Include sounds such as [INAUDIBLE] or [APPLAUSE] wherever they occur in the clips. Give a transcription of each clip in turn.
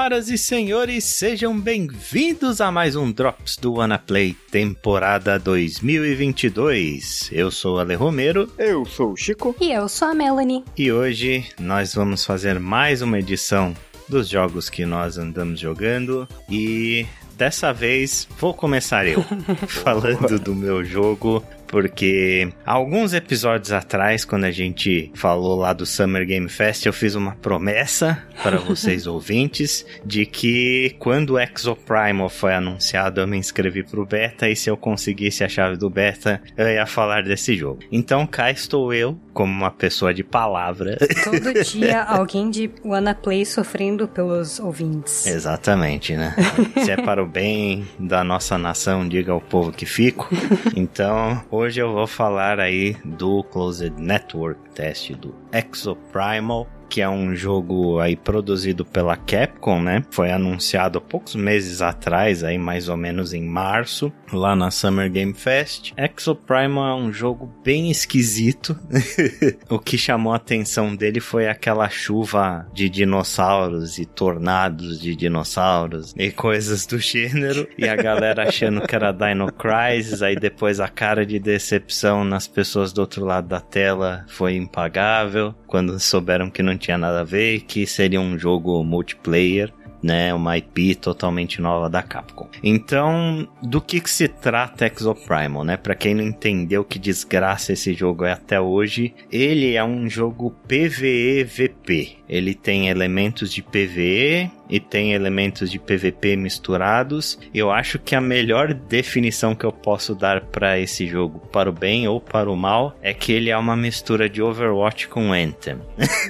Senhoras e senhores, sejam bem-vindos a mais um Drops do WannaPlay temporada 2022. Eu sou o Ale Romero. Eu sou o Chico. E eu sou a Melanie. E hoje nós vamos fazer mais uma edição dos jogos que nós andamos jogando e dessa vez vou começar eu [LAUGHS] falando do meu jogo porque alguns episódios atrás, quando a gente falou lá do Summer Game Fest, eu fiz uma promessa para [LAUGHS] vocês ouvintes de que quando o Exoprimal foi anunciado, eu me inscrevi pro beta e se eu conseguisse a chave do beta, eu ia falar desse jogo. Então cá estou eu, como uma pessoa de palavra. Todo [LAUGHS] dia alguém de WannaPlay sofrendo pelos ouvintes. Exatamente, né? [LAUGHS] se é para o bem da nossa nação, diga ao povo que fico. Então, Hoje eu vou falar aí do Closed Network Test do Exoprimal que é um jogo aí produzido pela Capcom, né? Foi anunciado há poucos meses atrás, aí mais ou menos em março, lá na Summer Game Fest. Exoprimal é um jogo bem esquisito. [LAUGHS] o que chamou a atenção dele foi aquela chuva de dinossauros e tornados de dinossauros e coisas do gênero. E a galera achando que era Dino Crisis, aí depois a cara de decepção nas pessoas do outro lado da tela foi impagável quando souberam que não tinha nada a ver, que seria um jogo multiplayer né, uma IP totalmente nova da Capcom. Então, do que, que se trata Exoprimal, né? Para quem não entendeu que desgraça esse jogo é até hoje, ele é um jogo PvE-VP. Ele tem elementos de PvE e tem elementos de PvP misturados. Eu acho que a melhor definição que eu posso dar para esse jogo, para o bem ou para o mal, é que ele é uma mistura de Overwatch com Anthem.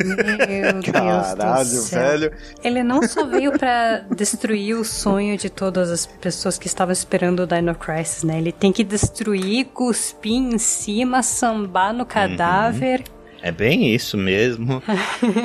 Meu Deus Caralho, do céu. velho. Ele não só veio para destruir o sonho de todas as pessoas que estavam esperando o Dino Crisis, né? Ele tem que destruir, cuspir em cima, sambar no cadáver. Uhum é bem isso mesmo.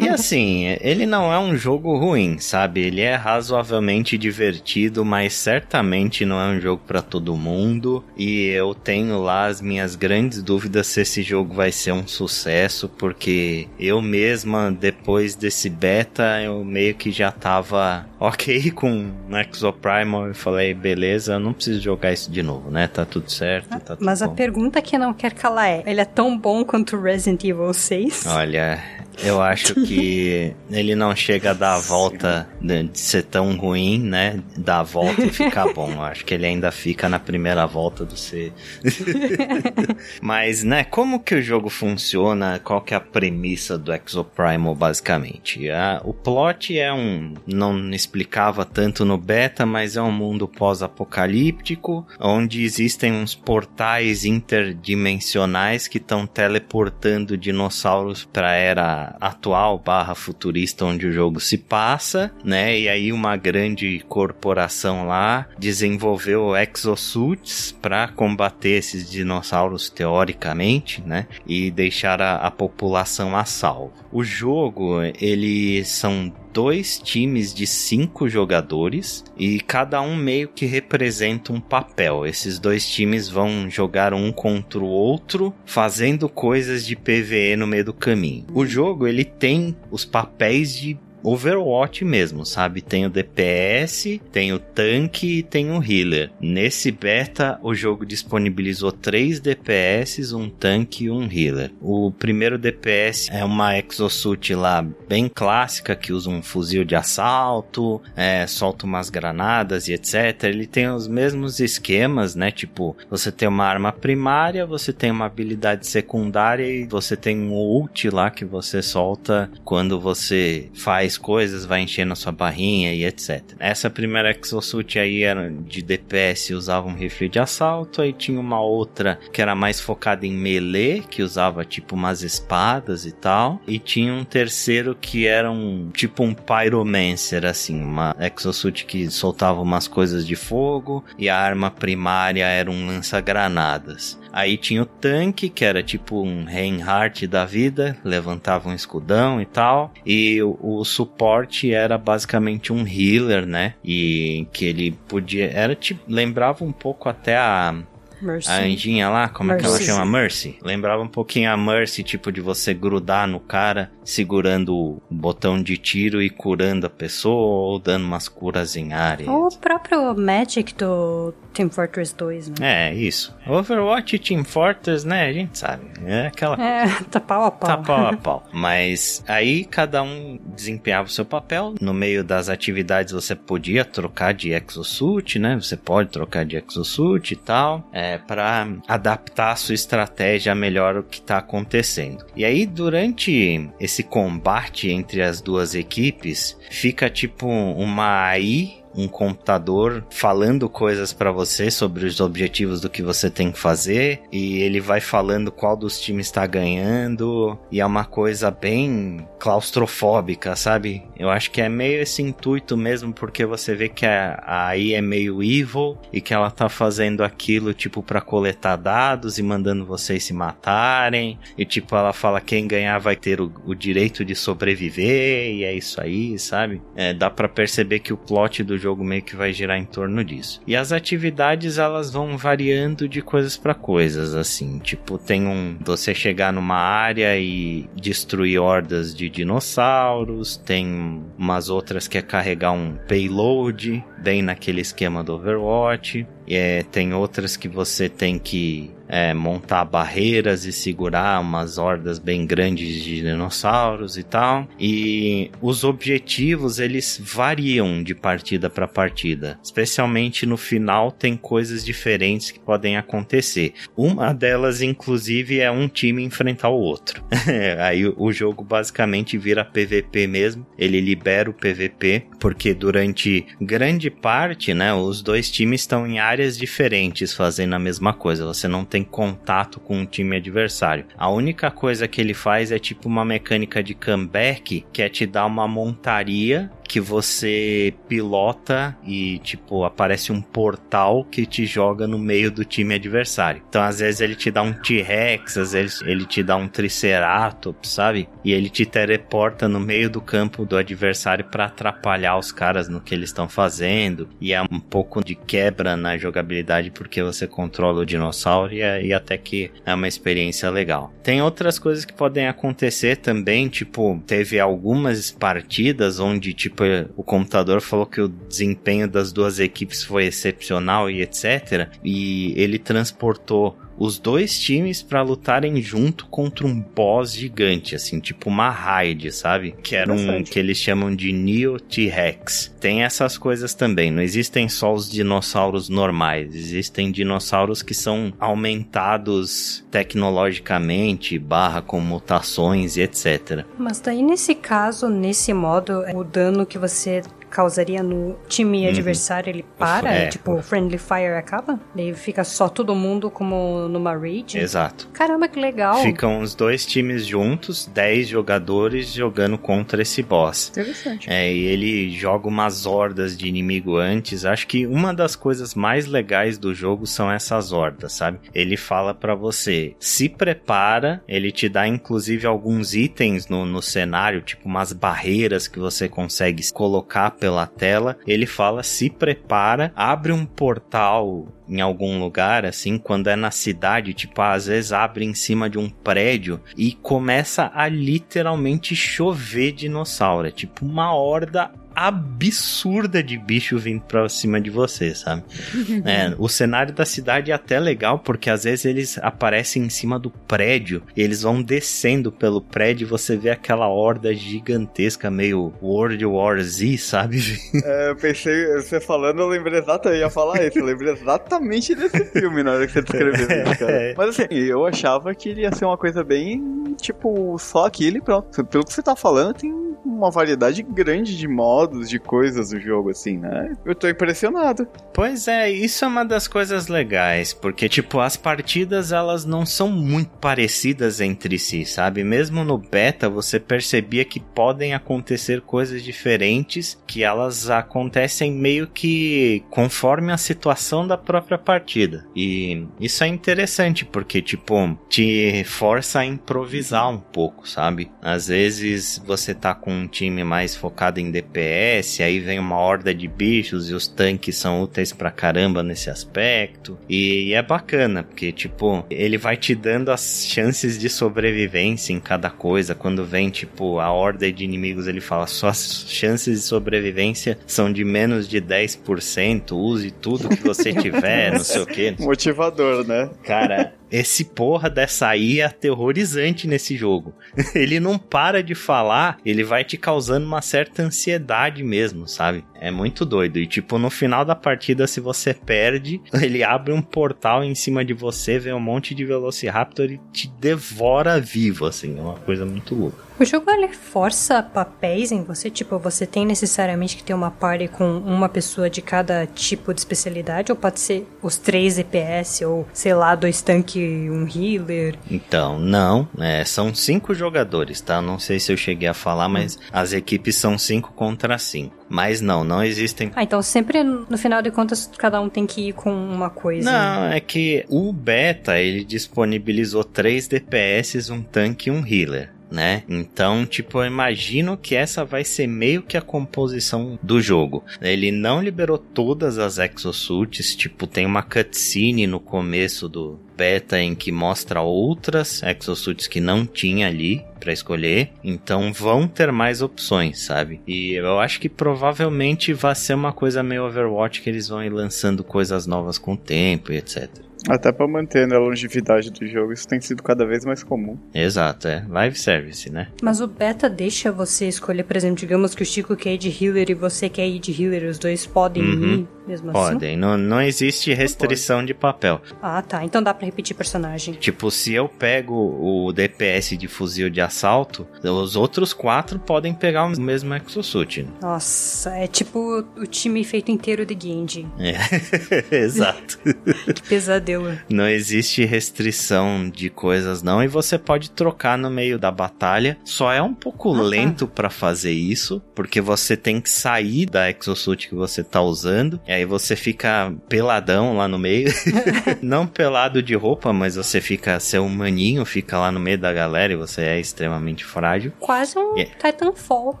e [LAUGHS] assim, ele não é um jogo ruim, sabe? Ele é razoavelmente divertido, mas certamente não é um jogo para todo mundo. E eu tenho lá as minhas grandes dúvidas se esse jogo vai ser um sucesso, porque eu mesma, depois desse beta, eu meio que já tava [LAUGHS] ok com Exoprimal e falei, beleza, eu não preciso jogar isso de novo, né? Tá tudo certo, tá tudo Mas bom. a pergunta que não quer calar é, ele é tão bom quanto Resident Evil vocês. Olha, eu acho [LAUGHS] que ele não chega a dar a volta de ser tão ruim, né? Dar a volta e ficar [LAUGHS] bom. Eu acho que ele ainda fica na primeira volta do ser. [LAUGHS] Mas, né, como que o jogo funciona? Qual que é a premissa do Exoprimal, basicamente? Ah, o plot é um... Não explicava tanto no beta, mas é um mundo pós-apocalíptico, onde existem uns portais interdimensionais que estão teleportando dinossauros para era atual barra futurista onde o jogo se passa, né? E aí uma grande corporação lá desenvolveu exosuits para combater esses dinossauros teoricamente, né? E deixar a, a população a salvo. O jogo, ele são dois times de cinco jogadores e cada um meio que representa um papel. Esses dois times vão jogar um contra o outro, fazendo coisas de PVE no meio do caminho. O jogo ele tem os papéis de Overwatch mesmo, sabe? Tem o DPS, tem o tanque e tem o healer. Nesse beta, o jogo disponibilizou três DPS, um tanque e um healer. O primeiro DPS é uma exosuit lá bem clássica que usa um fuzil de assalto, é, solta umas granadas e etc. Ele tem os mesmos esquemas, né? Tipo, você tem uma arma primária, você tem uma habilidade secundária e você tem um ult lá que você solta quando você faz faz coisas, vai enchendo a sua barrinha e etc. Essa primeira exosuit aí era de DPS, usava um rifle de assalto, aí tinha uma outra que era mais focada em melee, que usava tipo umas espadas e tal, e tinha um terceiro que era um tipo um pyromancer assim, uma exosuit que soltava umas coisas de fogo e a arma primária era um lança-granadas. Aí tinha o tanque, que era tipo um Reinhardt da vida, levantava um escudão e tal. E o, o, suporte era basicamente um healer, né? E que ele podia. Era tipo. Lembrava um pouco até a Mercy. A anjinha lá, como Mercy. é que ela chama? Mercy. Lembrava um pouquinho a Mercy, tipo de você grudar no cara, segurando o botão de tiro e curando a pessoa ou dando umas curas em área. Ou o próprio Magic do Team Fortress 2, né? É, isso. Overwatch e Team Fortress, né? A gente sabe. É aquela. É, tá pau a pau. Tá pau a pau. Mas aí cada um desempenhava o seu papel. No meio das atividades você podia trocar de exosuit, né? Você pode trocar de exosuit e tal. É, para adaptar a sua estratégia melhor o que tá acontecendo. E aí, durante esse combate entre as duas equipes, fica tipo uma AI um computador falando coisas para você sobre os objetivos do que você tem que fazer e ele vai falando qual dos times está ganhando e é uma coisa bem claustrofóbica, sabe? Eu acho que é meio esse intuito mesmo porque você vê que a, AI é meio evil e que ela tá fazendo aquilo tipo para coletar dados e mandando vocês se matarem e tipo ela fala quem ganhar vai ter o, o direito de sobreviver e é isso aí, sabe? É, dá para perceber que o plot do jogo meio que vai girar em torno disso. E as atividades elas vão variando de coisas para coisas, assim. Tipo, tem um. Você chegar numa área e destruir hordas de dinossauros, tem umas outras que é carregar um payload, bem naquele esquema do Overwatch. É, tem outras que você tem que é, montar barreiras e segurar umas hordas bem grandes de dinossauros e tal. E os objetivos eles variam de partida para partida, especialmente no final tem coisas diferentes que podem acontecer. Uma delas, inclusive, é um time enfrentar o outro. [LAUGHS] Aí o jogo basicamente vira PVP mesmo. Ele libera o PVP porque durante grande parte, né, os dois times estão em áreas diferentes fazendo a mesma coisa. Você não tem tem contato com o time adversário. A única coisa que ele faz é tipo uma mecânica de comeback, que é te dar uma montaria que você pilota e, tipo, aparece um portal que te joga no meio do time adversário. Então, às vezes, ele te dá um T-Rex, às vezes, ele te dá um Triceratops, sabe? E ele te teleporta no meio do campo do adversário para atrapalhar os caras no que eles estão fazendo. E é um pouco de quebra na jogabilidade porque você controla o dinossauro e, é, e até que é uma experiência legal. Tem outras coisas que podem acontecer também, tipo, teve algumas partidas onde, tipo, Tipo, o computador falou que o desempenho das duas equipes foi excepcional e etc. E ele transportou os dois times para lutarem junto contra um boss gigante, assim, tipo uma raid, sabe? Que era um que eles chamam de Neo T-Rex. Tem essas coisas também. Não existem só os dinossauros normais, existem dinossauros que são aumentados tecnologicamente, barra com mutações e etc. Mas daí nesse caso, nesse modo, o dano que você causaria no time uhum. adversário, ele para, é, tipo, o Friendly Fire acaba? Daí fica só todo mundo como numa raid? Exato. Caramba, que legal. Ficam os dois times juntos, 10 jogadores jogando contra esse boss. Interessante. É, e ele joga umas hordas de inimigo antes. Acho que uma das coisas mais legais do jogo são essas hordas, sabe? Ele fala para você, se prepara, ele te dá inclusive alguns itens no, no cenário, tipo umas barreiras que você consegue colocar pela tela, ele fala: se prepara, abre um portal em algum lugar, assim, quando é na cidade, tipo, às vezes abre em cima de um prédio e começa a literalmente chover dinossauro. É tipo uma horda absurda de bicho vindo pra cima de você, sabe? [LAUGHS] é, o cenário da cidade é até legal, porque às vezes eles aparecem em cima do prédio, e eles vão descendo pelo prédio e você vê aquela horda gigantesca, meio World War Z, sabe? [LAUGHS] é, eu pensei, você falando, eu lembrei exatamente, eu ia falar isso, eu lembrei exatamente desse filme na hora que você descreveu isso, cara. [LAUGHS] É. Mas assim, eu achava que ele ia ser uma coisa bem, tipo, só aquilo e pronto. Pelo que você tá falando, tem uma variedade grande de modos, de coisas do jogo, assim, né? Eu tô impressionado. Pois é, isso é uma das coisas legais, porque, tipo, as partidas elas não são muito parecidas entre si, sabe? Mesmo no beta você percebia que podem acontecer coisas diferentes, que elas acontecem meio que conforme a situação da própria partida. E isso é interessante, porque, tipo, te força a improvisar um pouco, sabe? Às vezes você tá com um time mais focado em DPS, aí vem uma horda de bichos e os tanques são úteis pra caramba nesse aspecto. E é bacana, porque, tipo, ele vai te dando as chances de sobrevivência em cada coisa. Quando vem, tipo, a horda de inimigos, ele fala: suas chances de sobrevivência são de menos de 10%, use tudo que você tiver, não sei o que. [LAUGHS] Motivador, né? Cara, esse porra dessa aí é aterrorizante nesse jogo. [LAUGHS] ele não para de falar, ele vai te causando uma certa ansiedade mesmo, sabe? É muito doido. E tipo, no final da partida, se você perde, [LAUGHS] ele abre um portal em cima de você, vem um monte de Velociraptor e te devora vivo, assim. É uma coisa muito louca. O jogo ele força papéis em você, tipo, você tem necessariamente que ter uma party com uma pessoa de cada tipo de especialidade, ou pode ser os três EPS, ou sei lá, dois tanques e um healer? Então, não, é, são cinco jogadores, tá? Não sei se eu cheguei a falar, mas hum. as equipes são cinco contra cinco. Mas não, não existem. Ah, então sempre no final de contas cada um tem que ir com uma coisa. Não, é que o beta ele disponibilizou três DPS, um tanque e um healer né? Então, tipo, eu imagino que essa vai ser meio que a composição do jogo. Ele não liberou todas as exosuits, tipo, tem uma cutscene no começo do beta em que mostra outras exosuits que não tinha ali para escolher, então vão ter mais opções, sabe? E eu acho que provavelmente vai ser uma coisa meio Overwatch que eles vão ir lançando coisas novas com o tempo e etc. Até para manter né, a longevidade do jogo, isso tem sido cada vez mais comum. Exato, é. Live service, né? Mas o beta deixa você escolher, por exemplo, digamos que o Chico quer ir de healer e você quer ir de healer, os dois podem uhum. ir mesmo assim? Podem, não, não existe restrição de papel. Ah, tá. Então dá pra repetir personagem. Tipo, se eu pego o DPS de fuzil de assalto, os outros quatro podem pegar o mesmo exosuit. Nossa, é tipo o time feito inteiro de Genji. É, [LAUGHS] exato. [LAUGHS] que pesadelo. Não existe restrição de coisas não, e você pode trocar no meio da batalha. Só é um pouco ah, tá. lento tá. para fazer isso, porque você tem que sair da exosuit que você tá usando. É aí você fica peladão lá no meio. [LAUGHS] Não pelado de roupa, mas você fica seu maninho, fica lá no meio da galera e você é extremamente frágil. Quase um Titanfall.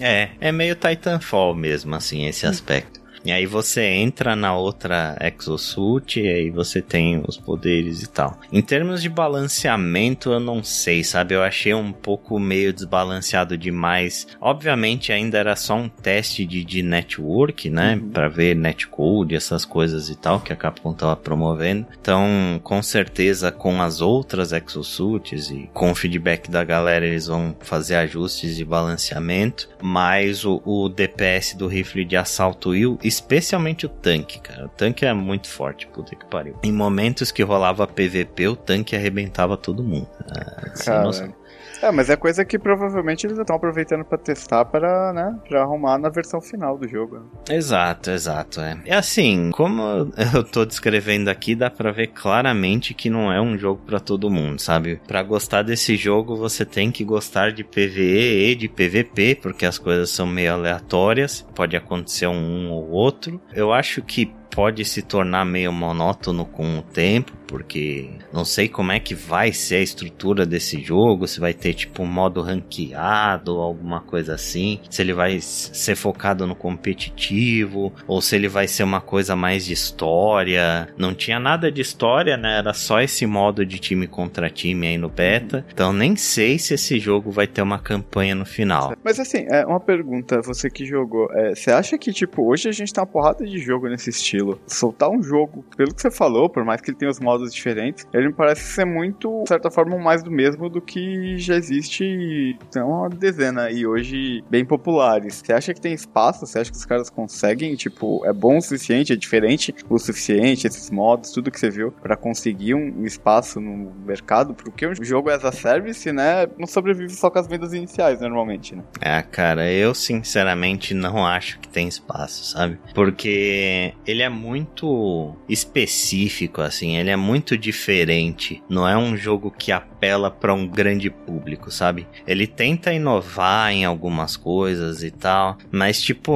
É, é meio Titanfall mesmo, assim, esse aspecto. E aí você entra na outra exosuit e aí você tem os poderes e tal. Em termos de balanceamento, eu não sei, sabe? Eu achei um pouco meio desbalanceado demais. Obviamente ainda era só um teste de, de network, né? Uhum. Pra ver netcode, essas coisas e tal que a Capcom tava promovendo. Então, com certeza, com as outras exosuits e com o feedback da galera, eles vão fazer ajustes de balanceamento. Mas o, o DPS do rifle de assalto e Especialmente o tanque, cara. O tanque é muito forte, puta que pariu. Em momentos que rolava PVP, o tanque arrebentava todo mundo. Ah, cara, é, mas é coisa que provavelmente eles estão aproveitando para testar para, né, para arrumar na versão final do jogo. Exato, exato, é. É assim, como eu tô descrevendo aqui, dá para ver claramente que não é um jogo para todo mundo, sabe? Para gostar desse jogo, você tem que gostar de PVE e de PVP, porque as coisas são meio aleatórias, pode acontecer um ou outro. Eu acho que pode se tornar meio monótono com o tempo, porque não sei como é que vai ser a estrutura desse jogo, se vai ter tipo um modo ranqueado alguma coisa assim, se ele vai ser focado no competitivo ou se ele vai ser uma coisa mais de história. Não tinha nada de história, né? Era só esse modo de time contra time aí no beta. Então nem sei se esse jogo vai ter uma campanha no final. Mas assim, é uma pergunta, você que jogou, é, você acha que tipo hoje a gente tem uma porrada de jogo nesse estilo. Soltar um jogo, pelo que você falou, por mais que ele tenha os modos diferentes, ele me parece ser muito, de certa forma, mais do mesmo do que já existe tem uma dezena aí hoje bem populares. Você acha que tem espaço? Você acha que os caras conseguem, tipo, é bom o suficiente, é diferente o suficiente, esses modos, tudo que você viu, para conseguir um espaço no mercado? Porque o jogo as a service, né, não sobrevive só com as vendas iniciais, normalmente, né? É, cara, eu sinceramente não acho que tem espaço, sabe? Porque ele é muito específico, assim, ele é muito diferente. Não é um jogo que a apela para um grande público, sabe? Ele tenta inovar em algumas coisas e tal, mas tipo,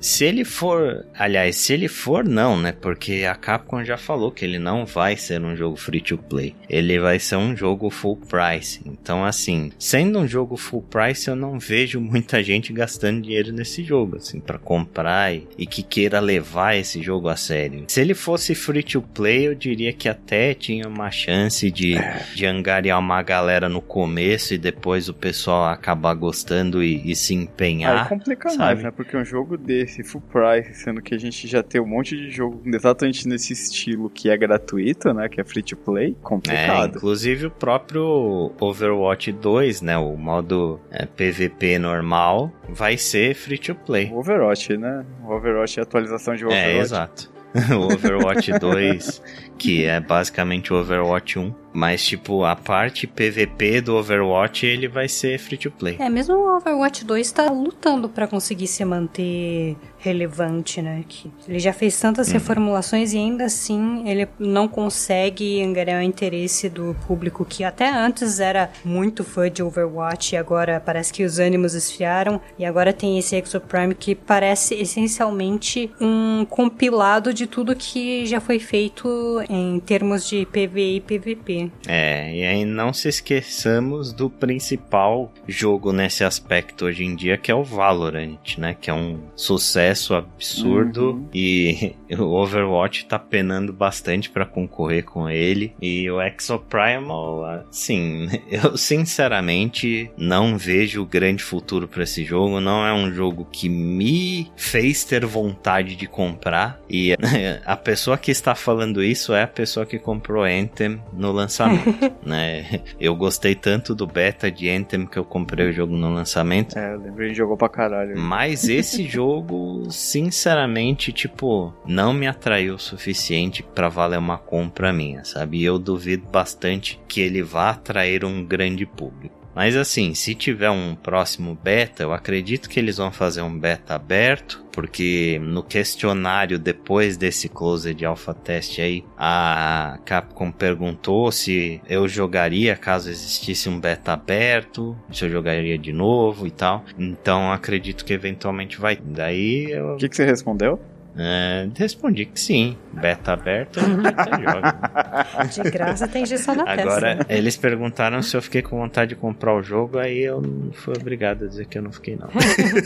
se ele for, aliás, se ele for não, né? Porque a Capcom já falou que ele não vai ser um jogo free to play. Ele vai ser um jogo full price. Então, assim, sendo um jogo full price, eu não vejo [LAUGHS] muita gente gastando dinheiro nesse jogo, assim, para comprar e, e que queira levar esse jogo a sério. Se ele fosse free to play, eu diria que até tinha uma chance de, de angariar uma galera no começo e depois o pessoal acabar gostando e, e se empenhar. Aí complica sabe? mais, né? Porque um jogo desse esse full price, sendo que a gente já tem um monte de jogo exatamente nesse estilo que é gratuito, né? Que é free to play, complicado. É, inclusive o próprio Overwatch 2, né? O modo é, PVP normal vai ser free to play. O Overwatch, né? O Overwatch é a atualização de é, Overwatch. É, exato. [LAUGHS] o Overwatch 2, que é basicamente o Overwatch 1. Mas, tipo, a parte PVP do Overwatch, ele vai ser free to play. É, mesmo o Overwatch 2 tá lutando para conseguir se manter relevante, né? Que ele já fez tantas uhum. reformulações e ainda assim ele não consegue angariar o interesse do público que até antes era muito fã de Overwatch e agora parece que os ânimos esfriaram e agora tem esse Exoprime que parece essencialmente um compilado de tudo que já foi feito em termos de PvE e PvP. É, e aí não se esqueçamos do principal jogo nesse aspecto hoje em dia que é o Valorant, né? Que é um sucesso sucesso absurdo uhum. e [LAUGHS] o Overwatch tá penando bastante para concorrer com ele. E o Exoprimal, assim, [LAUGHS] eu sinceramente não vejo grande futuro para esse jogo. Não é um jogo que me fez ter vontade de comprar. E [LAUGHS] a pessoa que está falando isso é a pessoa que comprou Anthem no lançamento, [LAUGHS] né? Eu gostei tanto do beta de Anthem que eu comprei o jogo no lançamento. É, eu lembrei de jogou pra caralho. Mas esse [LAUGHS] jogo sinceramente, tipo, não me atraiu o suficiente para valer uma compra minha, sabe? E eu duvido bastante que ele vá atrair um grande público. Mas assim, se tiver um próximo beta, eu acredito que eles vão fazer um beta aberto, porque no questionário depois desse close de alpha test aí, a Capcom perguntou se eu jogaria caso existisse um beta aberto, se eu jogaria de novo e tal. Então acredito que eventualmente vai. Daí eu. O que, que você respondeu? É, respondi que sim. Beta aberto, beta [LAUGHS] joga. De graça tem injeção na Agora, testa. eles perguntaram se eu fiquei com vontade de comprar o jogo, aí eu não fui obrigado a dizer que eu não fiquei, não.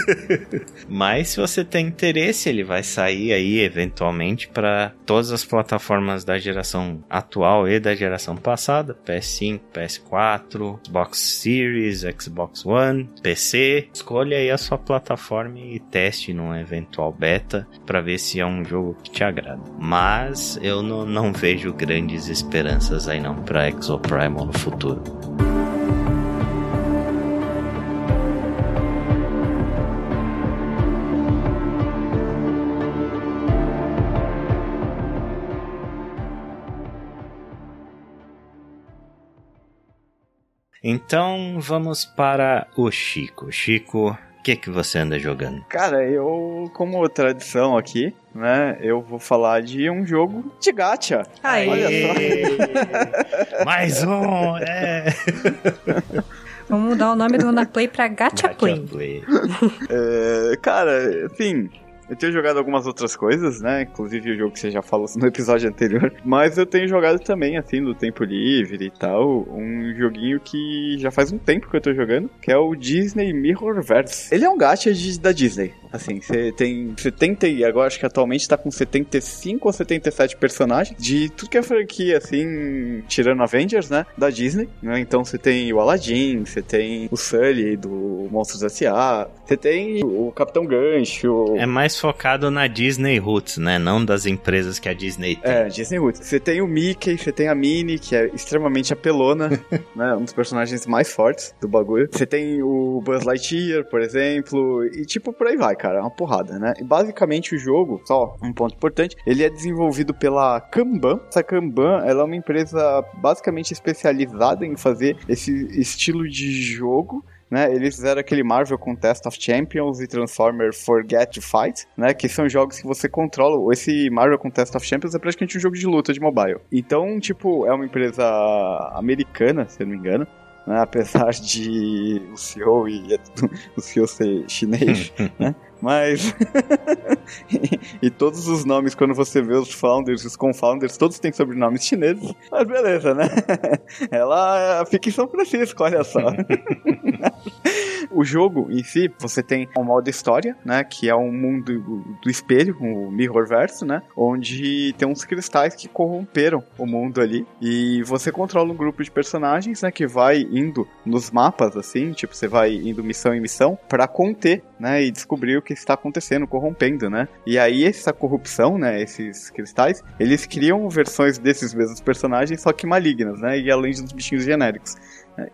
[LAUGHS] Mas se você tem interesse, ele vai sair aí eventualmente para todas as plataformas da geração atual e da geração passada: PS5, PS4, Xbox Series, Xbox One, PC. Escolha aí a sua plataforma e teste num eventual beta para ver se é um jogo que te agrada. Mas eu não, não vejo grandes esperanças aí não para Exoprimal no futuro. Então vamos para o Chico. Chico, que que você anda jogando? Cara, eu, como tradição aqui, né, eu vou falar de um jogo de gacha. Aê! Olha só. [LAUGHS] Mais um, é. [LAUGHS] Vamos mudar o nome do Unaplay pra Gacha, Gacha Play. Play. é, cara, assim, eu tenho jogado algumas outras coisas, né? Inclusive o jogo que você já falou no episódio anterior. [LAUGHS] Mas eu tenho jogado também, assim, no tempo livre e tal. Um joguinho que já faz um tempo que eu tô jogando, que é o Disney Mirrorverse. Ele é um gacha de, da Disney. Assim, você tem 70 e agora acho que atualmente tá com 75 ou 77 personagens de tudo que é franquia, assim, tirando Avengers, né? Da Disney, né? Então você tem o Aladdin, você tem o Sully do Monstros S.A., você tem o Capitão Gancho. É mais focado na Disney Roots, né? Não das empresas que a Disney tem. É, Disney Roots. Você tem o Mickey, você tem a Minnie, que é extremamente apelona, [LAUGHS] né? Um dos personagens mais fortes do bagulho. Você tem o Buzz Lightyear, por exemplo, e tipo, por aí vai, cara. É uma porrada, né? E basicamente o jogo, só um ponto importante, ele é desenvolvido pela Kanban. Essa Kanban, ela é uma empresa basicamente especializada em fazer esse estilo de jogo né? Eles fizeram aquele Marvel Contest of Champions e Transformer Forget to Fight, né? Que são jogos que você controla. Esse Marvel Contest of Champions é praticamente um jogo de luta de mobile. Então, tipo, é uma empresa americana, se eu não me engano, né? apesar de o CEO e o [LAUGHS] CEO ser chinês, [LAUGHS] né? Mas. [LAUGHS] e, todos os nomes, quando você vê os founders, os confounders, todos têm sobrenomes chineses. Mas beleza, né? [LAUGHS] Ela fica em São Francisco, olha só. [LAUGHS] o jogo em si, você tem um modo história, né? Que é um mundo do espelho, o Mirrorverse, né? Onde tem uns cristais que corromperam o mundo ali. E você controla um grupo de personagens, né? Que vai indo nos mapas, assim, tipo, você vai indo missão em missão para conter, né? E descobrir o que está acontecendo, corrompendo, né? E aí essa corrupção, né, esses cristais, eles criam versões desses mesmos personagens, só que malignas, né? E além dos bichinhos genéricos.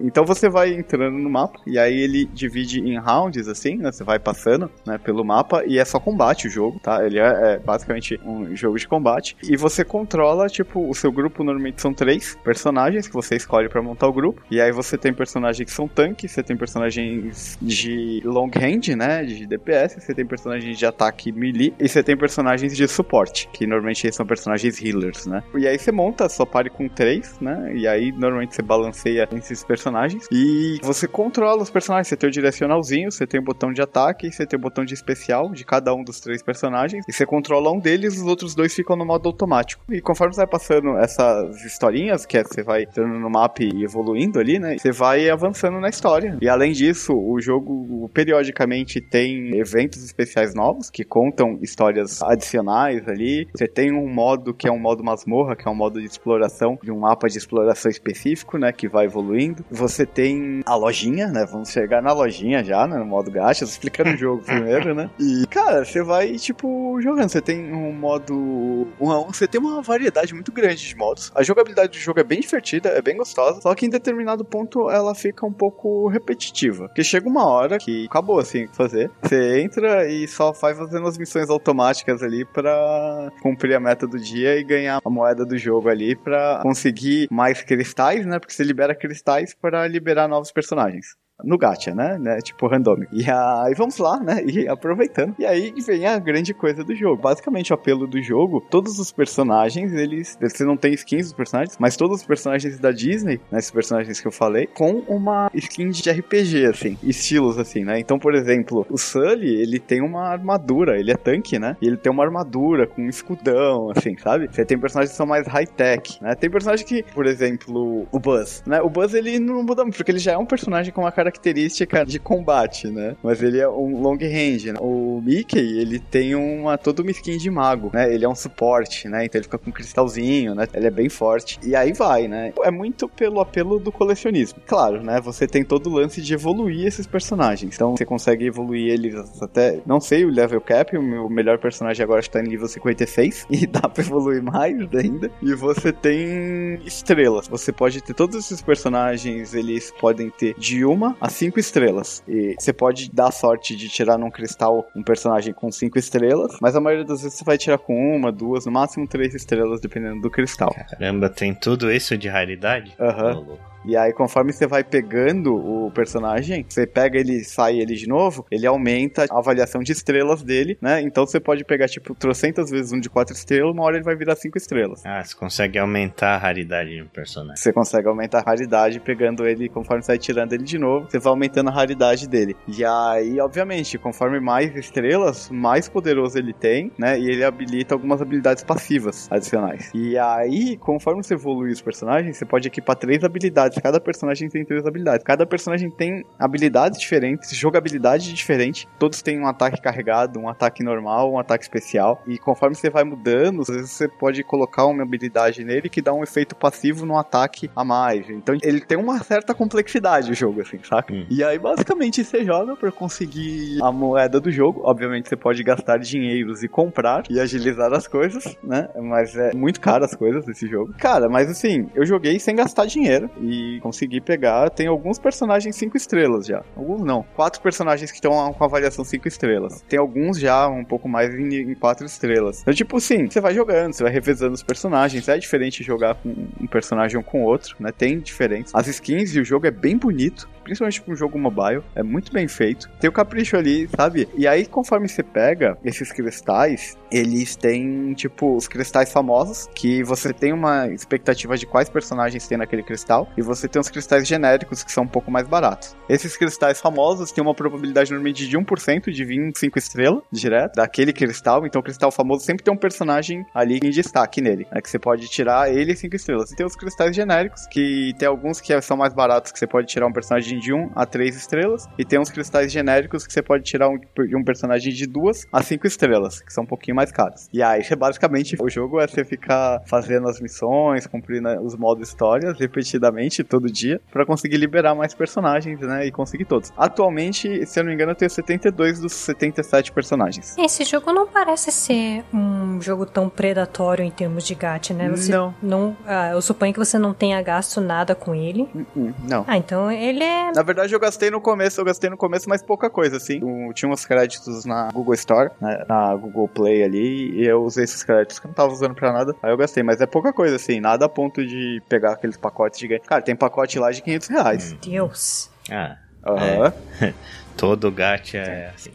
Então você vai entrando no mapa e aí ele divide em rounds assim, né? Você vai passando, né, pelo mapa e é só combate o jogo, tá? Ele é, é basicamente um jogo de combate e você controla tipo o seu grupo normalmente são três personagens que você escolhe para montar o grupo e aí você tem personagens que são tanques, você tem personagens de long range, né, de DPS, você tem personagens de ataque melee e você tem personagens de suporte, que normalmente são personagens healers, né? E aí você monta sua party com três, né? E aí normalmente você balanceia esses personagens. E você controla os personagens. Você tem o direcionalzinho, você tem o botão de ataque, você tem o botão de especial de cada um dos três personagens. E você controla um deles, os outros dois ficam no modo automático. E conforme você vai passando essas historinhas, que é, você vai entrando no mapa e evoluindo ali, né? Você vai avançando na história. E além disso, o jogo periodicamente tem eventos especiais novos que contam histórias adicionais ali. Você tem um modo que é um modo masmorra, que é um modo de exploração de um mapa de exploração específico, né? Que vai evoluindo. Você tem a lojinha, né? Vamos chegar na lojinha já, né? No modo gacha, [LAUGHS] explicando o jogo primeiro, né? E, cara, você vai, tipo, jogando. Você tem um modo. Uma, você tem uma variedade muito grande de modos. A jogabilidade do jogo é bem divertida, é bem gostosa. Só que em determinado ponto ela fica um pouco repetitiva. Porque chega uma hora que acabou assim fazer. Você entra e só vai fazendo as missões automáticas ali para cumprir a meta do dia e ganhar a moeda do jogo ali para conseguir mais cristais, né? Porque você libera cristais para liberar novos personagens no gacha, né? né? Tipo randômico. E aí vamos lá, né? E aproveitando. E aí vem a grande coisa do jogo. Basicamente, o apelo do jogo, todos os personagens, eles. Você não tem skins dos personagens, mas todos os personagens da Disney, né? Esses personagens que eu falei, com uma skin de RPG, assim, estilos assim, né? Então, por exemplo, o Sully, ele tem uma armadura, ele é tanque, né? E ele tem uma armadura com um escudão, assim, sabe? Você tem personagens que são mais high-tech, né? Tem personagem que, por exemplo, o Buzz, né? O Buzz, ele não muda muito, porque ele já é um personagem com uma cara característica de combate, né? Mas ele é um long range. Né? O Mickey, ele tem uma toda uma skin de mago, né? Ele é um suporte, né? Então ele fica com um cristalzinho, né? Ele é bem forte. E aí vai, né? É muito pelo apelo do colecionismo. Claro, né? Você tem todo o lance de evoluir esses personagens. Então você consegue evoluir eles até, não sei, o level cap, o meu melhor personagem agora está em nível 56 [LAUGHS] e dá para evoluir mais ainda. E você tem estrelas. Você pode ter todos esses personagens, eles podem ter de uma a cinco estrelas. E você pode dar sorte de tirar num cristal um personagem com cinco estrelas, mas a maioria das vezes você vai tirar com uma, duas, no máximo três estrelas, dependendo do cristal. Caramba, tem tudo isso de raridade? Ahuhum. Uhum. E aí, conforme você vai pegando o personagem, você pega ele sai ele de novo, ele aumenta a avaliação de estrelas dele, né? Então você pode pegar, tipo, trocentas vezes um de quatro estrelas, uma hora ele vai virar cinco estrelas. Ah, você consegue aumentar a raridade de um personagem. Você consegue aumentar a raridade pegando ele, conforme você vai tirando ele de novo, você vai aumentando a raridade dele. E aí, obviamente, conforme mais estrelas, mais poderoso ele tem, né? E ele habilita algumas habilidades passivas adicionais. E aí, conforme você evolui os personagens, você pode equipar três habilidades habilidades. Cada personagem tem três habilidades. Cada personagem tem habilidades diferentes, jogabilidade diferente. Todos têm um ataque carregado, um ataque normal, um ataque especial. E conforme você vai mudando, às vezes você pode colocar uma habilidade nele que dá um efeito passivo no ataque a mais. Então ele tem uma certa complexidade o jogo, assim, saca? Hum. E aí basicamente você joga para conseguir a moeda do jogo. Obviamente você pode gastar dinheiros e comprar e agilizar as coisas, né? Mas é muito caro as coisas desse jogo. Cara, mas assim, eu joguei sem gastar dinheiro e e consegui pegar. Tem alguns personagens 5 estrelas já. Alguns não. Quatro personagens que estão com avaliação 5 estrelas. Tem alguns já um pouco mais em 4 estrelas. Então, tipo, sim, você vai jogando, você vai revezando os personagens. É diferente jogar com um personagem ou com outro, né? Tem diferença. As skins e o jogo é bem bonito principalmente para um jogo mobile, é muito bem feito. Tem o capricho ali, sabe? E aí, conforme você pega esses cristais, eles têm, tipo, os cristais famosos, que você tem uma expectativa de quais personagens tem naquele cristal, e você tem os cristais genéricos, que são um pouco mais baratos. Esses cristais famosos têm uma probabilidade normalmente de 1% de vir 5 estrelas, direto, daquele cristal. Então, o cristal famoso sempre tem um personagem ali em destaque nele, né? Que você pode tirar ele 5 estrelas. E tem os cristais genéricos, que tem alguns que são mais baratos, que você pode tirar um personagem de 1 a 3 estrelas. E tem uns cristais genéricos que você pode tirar um, um personagem de 2 a 5 estrelas, que são um pouquinho mais caros. E aí, [LAUGHS] basicamente, o jogo é você ficar fazendo as missões, cumprindo os modos histórias repetidamente, todo dia, para conseguir liberar mais personagens, né? E conseguir todos. Atualmente, se eu não me engano, eu tenho 72 dos 77 personagens. Esse jogo não parece ser um jogo tão predatório em termos de gacha, né? Você não. não ah, eu suponho que você não tenha gasto nada com ele. Não. Ah, então ele é na verdade, eu gastei no começo, eu gastei no começo, mas pouca coisa, assim. Eu tinha uns créditos na Google Store, na, na, Google Play ali, e eu usei esses créditos que eu não tava usando pra nada. Aí eu gastei, mas é pouca coisa, assim, nada a ponto de pegar aqueles pacotes de game. Cara, tem pacote lá de 500 reais. Deus. Ah. Aham. Uhum. É. [LAUGHS] Todo gacha é assim.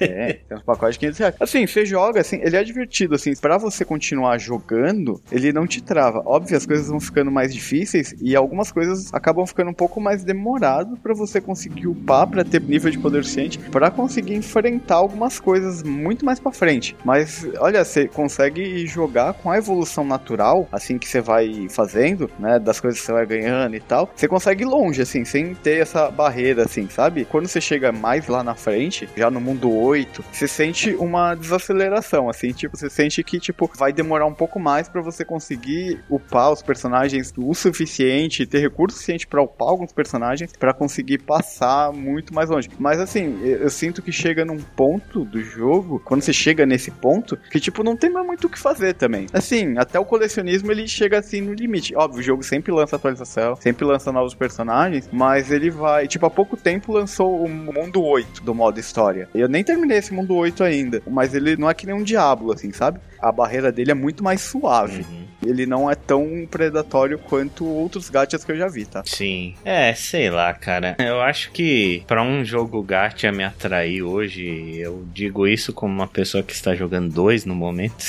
é, tem uns pacotes de 500 reais. Assim, você joga, assim, ele é divertido, assim, pra você continuar jogando, ele não te trava. Óbvio, as coisas vão ficando mais difíceis e algumas coisas acabam ficando um pouco mais demorado para você conseguir upar, pra ter nível de poder suficiente, para conseguir enfrentar algumas coisas muito mais para frente. Mas, olha, você consegue jogar com a evolução natural, assim que você vai fazendo, né, das coisas que você vai ganhando e tal, você consegue ir longe, assim, sem ter essa barreira, assim, sabe? Quando você chega chega mais lá na frente, já no mundo 8, você sente uma desaceleração, assim, tipo, você sente que, tipo, vai demorar um pouco mais para você conseguir upar os personagens o suficiente, ter recurso suficiente para upar alguns personagens, para conseguir passar muito mais longe. Mas, assim, eu sinto que chega num ponto do jogo, quando você chega nesse ponto, que, tipo, não tem mais muito o que fazer também. Assim, até o colecionismo, ele chega, assim, no limite. Óbvio, o jogo sempre lança atualização, sempre lança novos personagens, mas ele vai, tipo, há pouco tempo lançou um mundo 8 do modo história. Eu nem terminei esse mundo 8 ainda, mas ele não é que nem um Diablo, assim, sabe? A barreira dele é muito mais suave. Uhum ele não é tão predatório quanto outros gachas que eu já vi, tá? Sim. É, sei lá, cara. Eu acho que para um jogo gacha me atrair hoje, eu digo isso como uma pessoa que está jogando dois no momento.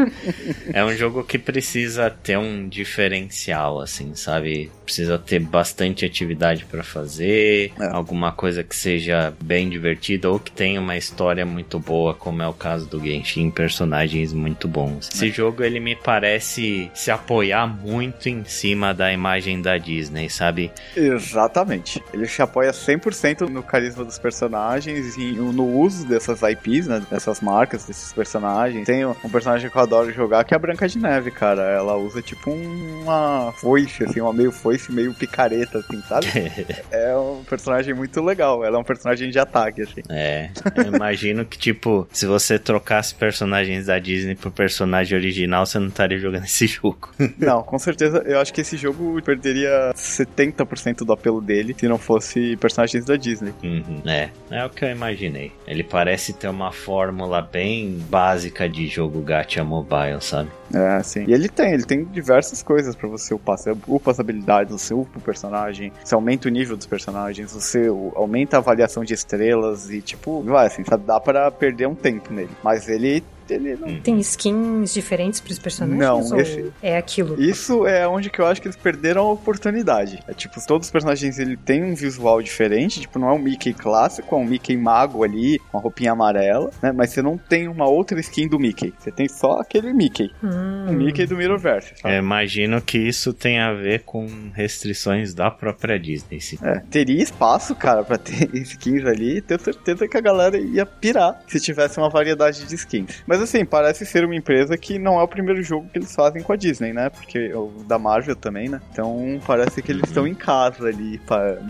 [LAUGHS] é um jogo que precisa ter um diferencial, assim, sabe? Precisa ter bastante atividade para fazer, é. alguma coisa que seja bem divertida ou que tenha uma história muito boa, como é o caso do Genshin, personagens muito bons. Esse é. jogo ele me parece se apoiar muito em cima da imagem da Disney, sabe? Exatamente. Ele se apoia 100% no carisma dos personagens e no uso dessas IPs, né? Dessas marcas, desses personagens. Tem um personagem que eu adoro jogar que é a Branca de Neve, cara. Ela usa tipo uma foice, assim, uma meio foice, meio picareta, assim, sabe? [LAUGHS] é um personagem muito legal. Ela é um personagem de ataque, assim. É. Eu imagino que, tipo, se você trocasse personagens da Disney por personagem original, você não estaria jogando nesse jogo. [LAUGHS] não, com certeza, eu acho que esse jogo perderia 70% do apelo dele se não fosse personagens da Disney. Uhum, é, é o que eu imaginei. Ele parece ter uma fórmula bem básica de jogo gacha mobile, sabe? É, sim. E ele tem, ele tem diversas coisas para você upar. Você upa as habilidades, você upa o personagem, você aumenta o nível dos personagens, você aumenta a avaliação de estrelas e, tipo, vai assim, dá para perder um tempo nele. Mas ele ele não... Tem skins diferentes pros personagens? Não, esse... é aquilo. Isso é onde que eu acho que eles perderam a oportunidade. É tipo, todos os personagens ele tem um visual diferente, tipo, não é um Mickey clássico, é um Mickey mago ali, com a roupinha amarela, né? Mas você não tem uma outra skin do Mickey. Você tem só aquele Mickey. Hum. O Mickey do Mirrorverse. Sabe? Eu imagino que isso tem a ver com restrições da própria Disney. Sim. É, teria espaço, cara, pra ter [LAUGHS] skins ali. Tenho certeza que a galera ia pirar se tivesse uma variedade de skins. Mas Mas assim, parece ser uma empresa que não é o primeiro jogo que eles fazem com a Disney, né? Porque o da Marvel também, né? Então parece que eles estão em casa ali.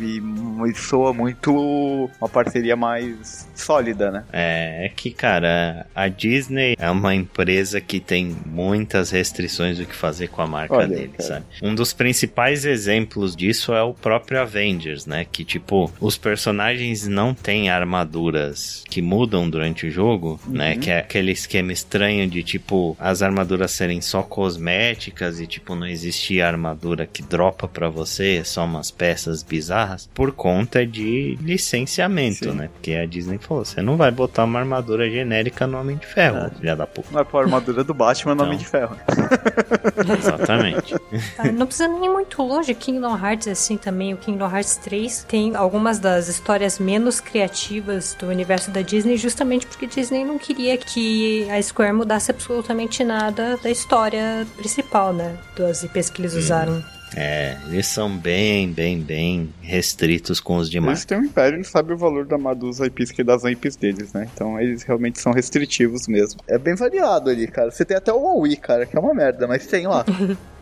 E, e soa muito uma parceria mais sólida, né? É, é que, cara, a Disney é uma empresa que tem muitas restrições do que fazer com a marca Olha, dele, cara. sabe? Um dos principais exemplos disso é o próprio Avengers, né? Que, tipo, os personagens não têm armaduras que mudam durante o jogo, né? uhum. né? Que é aquele esquema estranho de, tipo, as armaduras serem só cosméticas e, tipo, não existir armadura que dropa para você, é só umas peças bizarras, por conta de licenciamento, Sim. né? Porque a Disney falou, você não vai botar uma armadura genérica no Homem de Ferro, é. filha da puta. Não é pôr a armadura do Batman no Homem de Ferro. [LAUGHS] Exatamente. Ah, não precisa nem ir muito longe, Kingdom Hearts é assim também, o Kingdom Hearts 3 tem algumas das histórias menos criativas do universo da Disney, justamente porque Disney não queria que a Square mudasse absolutamente nada da história principal, né? Das IPs que eles usaram. É, eles são bem, bem, bem restritos com os demais. Eles têm um império, eles sabem o valor da, dos IPs que das IPs deles, né? Então eles realmente são restritivos mesmo. É bem variado ali, cara. Você tem até o Wii, cara, que é uma merda, mas tem lá. [LAUGHS]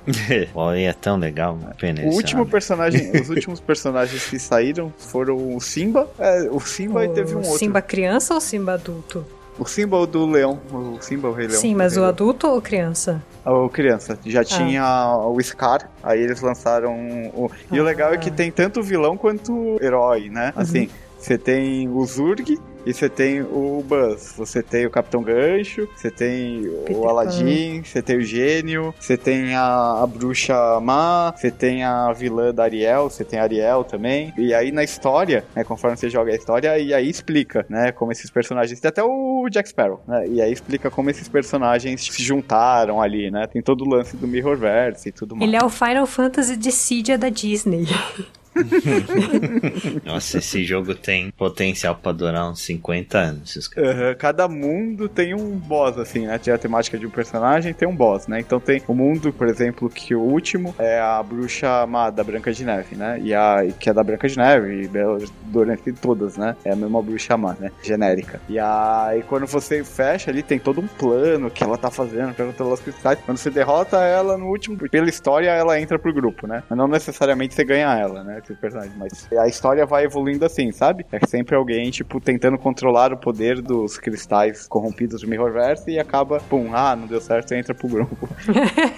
[LAUGHS] o é tão legal? Pena o último personagem, [LAUGHS] os últimos personagens que saíram foram o Simba. É, o Simba o e teve um outro. Simba criança ou Simba adulto? O Simba do leão. O Simba o rei leão. Sim, mas o, adulto ou criança? O criança. Já ah. tinha o Scar, aí eles lançaram o. E ah. o legal é que tem tanto vilão quanto herói, né? Uhum. Assim, você tem o Zurg, e você tem o Buzz, você tem o Capitão Gancho, você tem Peter o Aladdin, você tem o Gênio, você tem a, a Bruxa Má, você tem a vilã da Ariel, você tem a Ariel também. E aí na história, né, conforme você joga a história, e aí explica, né, como esses personagens, tem até o Jack Sparrow, né, e aí explica como esses personagens se juntaram ali, né, tem todo o lance do Mirrorverse e tudo mais. Ele é o Final Fantasy Dissidia da Disney. [LAUGHS] [LAUGHS] Nossa, esse jogo tem potencial pra durar uns 50 anos. Uhum, cada mundo tem um boss, assim, né? Tem a temática de um personagem tem um boss, né? Então tem o mundo, por exemplo, que o último é a bruxa amada Branca de Neve, né? E a que é da Branca de Neve, e Bela durante todas, né? É a mesma bruxa má, né? Genérica. E aí quando você fecha ali, tem todo um plano que ela tá fazendo, perguntando as cristais. Quando você derrota ela no último, pela história, ela entra pro grupo, né? Mas não necessariamente você ganha ela, né? Esses personagens, mas a história vai evoluindo assim, sabe? É sempre alguém, tipo, tentando controlar o poder dos cristais corrompidos do Mirrorverse e acaba, pum, ah, não deu certo, entra pro grupo.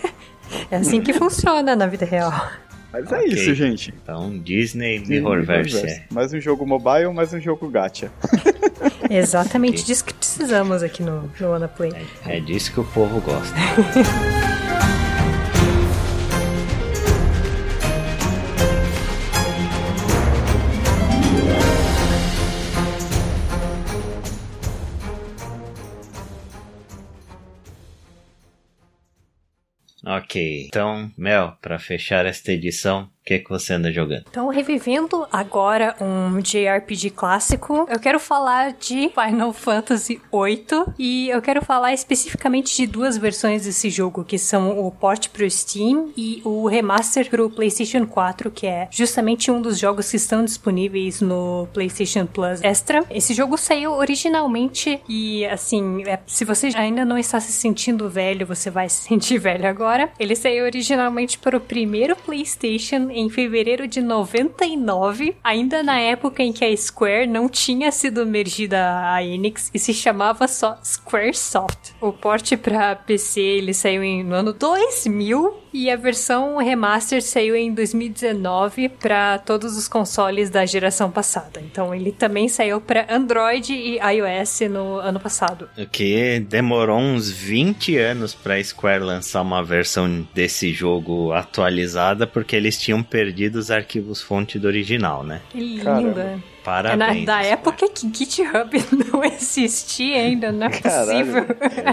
[LAUGHS] é assim que funciona na vida real. Mas é okay. é isso, gente. Então, Disney Mirrorverse. É. Mais um jogo mobile, mais um jogo gacha. [LAUGHS] Exatamente okay. disso que precisamos aqui no, no Anaplay. É, é disso que o povo gosta. [LAUGHS] Ok, então, Mel, para fechar esta edição, que, que você anda jogando? Então, revivendo agora um JRPG clássico, eu quero falar de Final Fantasy VIII e eu quero falar especificamente de duas versões desse jogo, que são o port pro Steam e o remaster pro PlayStation 4, que é justamente um dos jogos que estão disponíveis no PlayStation Plus Extra. Esse jogo saiu originalmente e, assim, é, se você ainda não está se sentindo velho, você vai se sentir [LAUGHS] velho agora. Ele saiu originalmente para o primeiro PlayStation fevereiro de 99, ainda na época em que a Square não tinha sido mergida a Enix e se chamava só Squaresoft. O porte para PC ele saiu em, no ano 2000 e a versão remaster saiu em 2019 para todos os consoles da geração passada. Então ele também saiu para Android e iOS no ano passado. O que demorou uns 20 anos para Square lançar uma versão desse jogo atualizada porque eles tinham perdido os arquivos fonte do original, né? Que linda. Parabéns. É na, da época que GitHub [LAUGHS] não existia ainda, não é possível.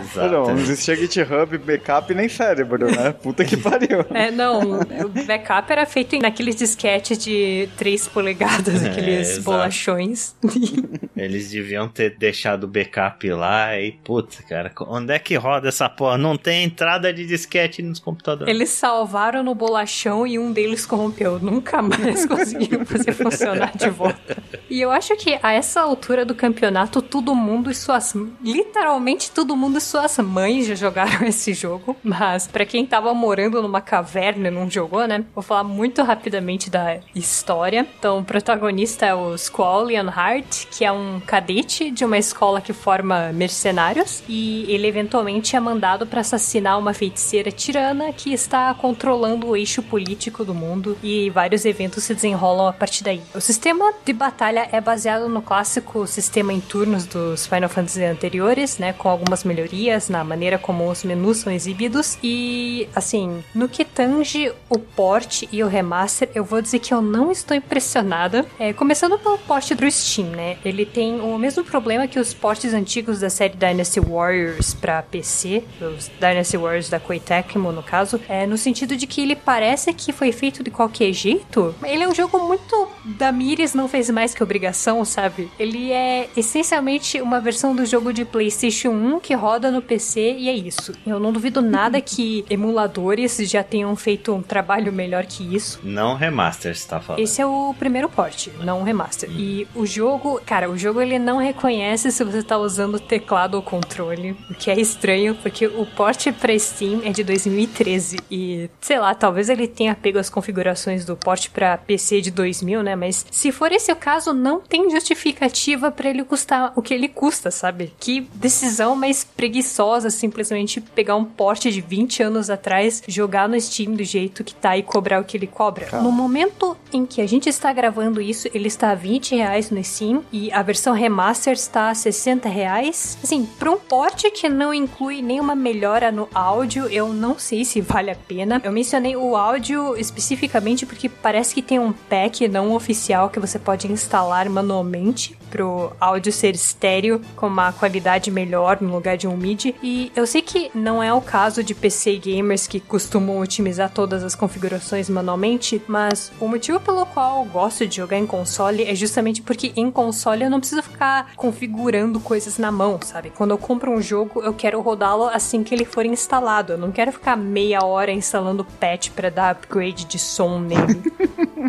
Exato. Não, não existia GitHub, backup nem cérebro, né? Puta que pariu. É, não, o backup era feito naqueles disquetes de 3 polegadas, [LAUGHS] é, aqueles é, bolachões. [LAUGHS] Eles deviam ter deixado o backup lá e, puta, cara, onde é que roda essa porra? Não tem entrada de disquete nos computadores. Eles salvaram no bolachão e um deles corrompeu. Nunca mais conseguiram fazer funcionar de volta. E eu acho que a essa altura do campeonato, todo mundo e suas. Literalmente todo mundo e suas mães já jogaram [LAUGHS] esse jogo. Mas para quem tava morando numa caverna e não jogou, né? Vou falar muito rapidamente da história. Então, o protagonista é o Squall Leonhardt, que é um cadete de uma escola que forma mercenários. E ele eventualmente é mandado para assassinar uma feiticeira tirana que está controlando o eixo político do mundo. E vários eventos se desenrolam a partir daí. O sistema de batalha é baseado no clássico sistema em turnos dos Final Fantasy anteriores, né, com algumas melhorias na maneira como os menus são exibidos e assim, no que tange o port e o remaster, eu vou dizer que eu não estou impressionada. É, começando pelo port do Steam, né? Ele tem o mesmo problema que os ports antigos da série Dynasty Warriors para PC, os Dynasty Warriors da Koei Tecmo, no caso, é no sentido de que ele parece que foi feito de qualquer jeito. Ele é um jogo muito da Miris não fez mais que obrigação, sabe? Ele é essencialmente uma versão do jogo de PlayStation 1 que roda no PC e é isso. Eu não duvido nada que [LAUGHS] emuladores já tenham feito um trabalho melhor que isso. Não remaster, você tá falando. Esse é o primeiro porte, não remaster. Hum. E o jogo, cara, o jogo ele não reconhece se você tá usando teclado ou controle, o que é estranho, porque o porte pra Steam é de 2013 e, sei lá, talvez ele tenha pego as configurações do porte para PC de 2000, né? Mas se for esse o caso, não tem justificativa para ele custar o que ele custa, sabe? Que decisão mais preguiçosa simplesmente pegar um porte de 20 anos atrás, jogar no Steam do jeito que tá e cobrar o que ele cobra. No momento em que a gente está gravando isso, ele está a 20 reais no Steam e a versão remaster está a 60 reais. Assim, para um porte que não inclui nenhuma melhora no áudio, eu não sei se vale a pena. Eu mencionei o áudio especificamente porque parece que tem um pack não oficial que você pode instalar manualmente pro áudio ser estéreo com uma qualidade melhor no lugar de um MIDI. E eu sei que não é o caso de PC gamers que costumam otimizar todas as configurações manualmente, mas o motivo pelo qual eu gosto de jogar em console é justamente porque em console eu não preciso ficar configurando coisas na mão, sabe? Quando eu compro um jogo, eu quero rodá-lo assim que ele for instalado. Eu não quero ficar meia hora instalando patch para dar upgrade de som nele.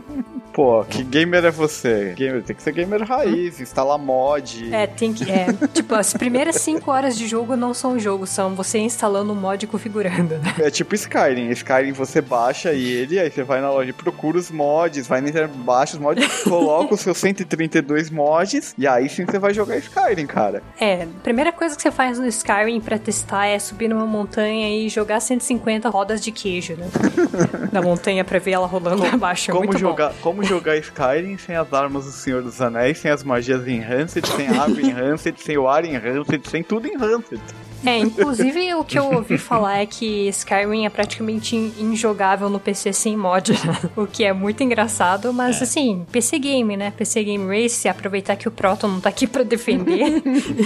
[LAUGHS] Pô, que gamer é você? Gamer, tem que ser gamer raiz, instalar mod. É, tem que. É, [LAUGHS] tipo, as primeiras 5 horas de jogo não são jogo, são você instalando o mod e configurando, né? É tipo Skyrim. Skyrim você baixa ele, aí você vai na loja e procura os mods, vai na internet, baixa os mods, [LAUGHS] coloca os seus 132 mods, e aí sim você vai jogar Skyrim, cara. É, a primeira coisa que você faz no Skyrim pra testar é subir numa montanha e jogar 150 rodas de queijo, né? [LAUGHS] da montanha pra ver ela rolando abaixo. É como jogar, bom. Como jogar Skyrim sem as armas do Senhor dos Anéis, sem as magias Enhanced, sem água Enhanced, sem o ar Enhanced, sem tudo Enhanced. É, inclusive o que eu ouvi falar é que Skyrim é praticamente injogável no PC sem mod, [LAUGHS] o que é muito engraçado, mas é. assim, PC Game, né? PC Game Race, aproveitar que o Proton não tá aqui para defender.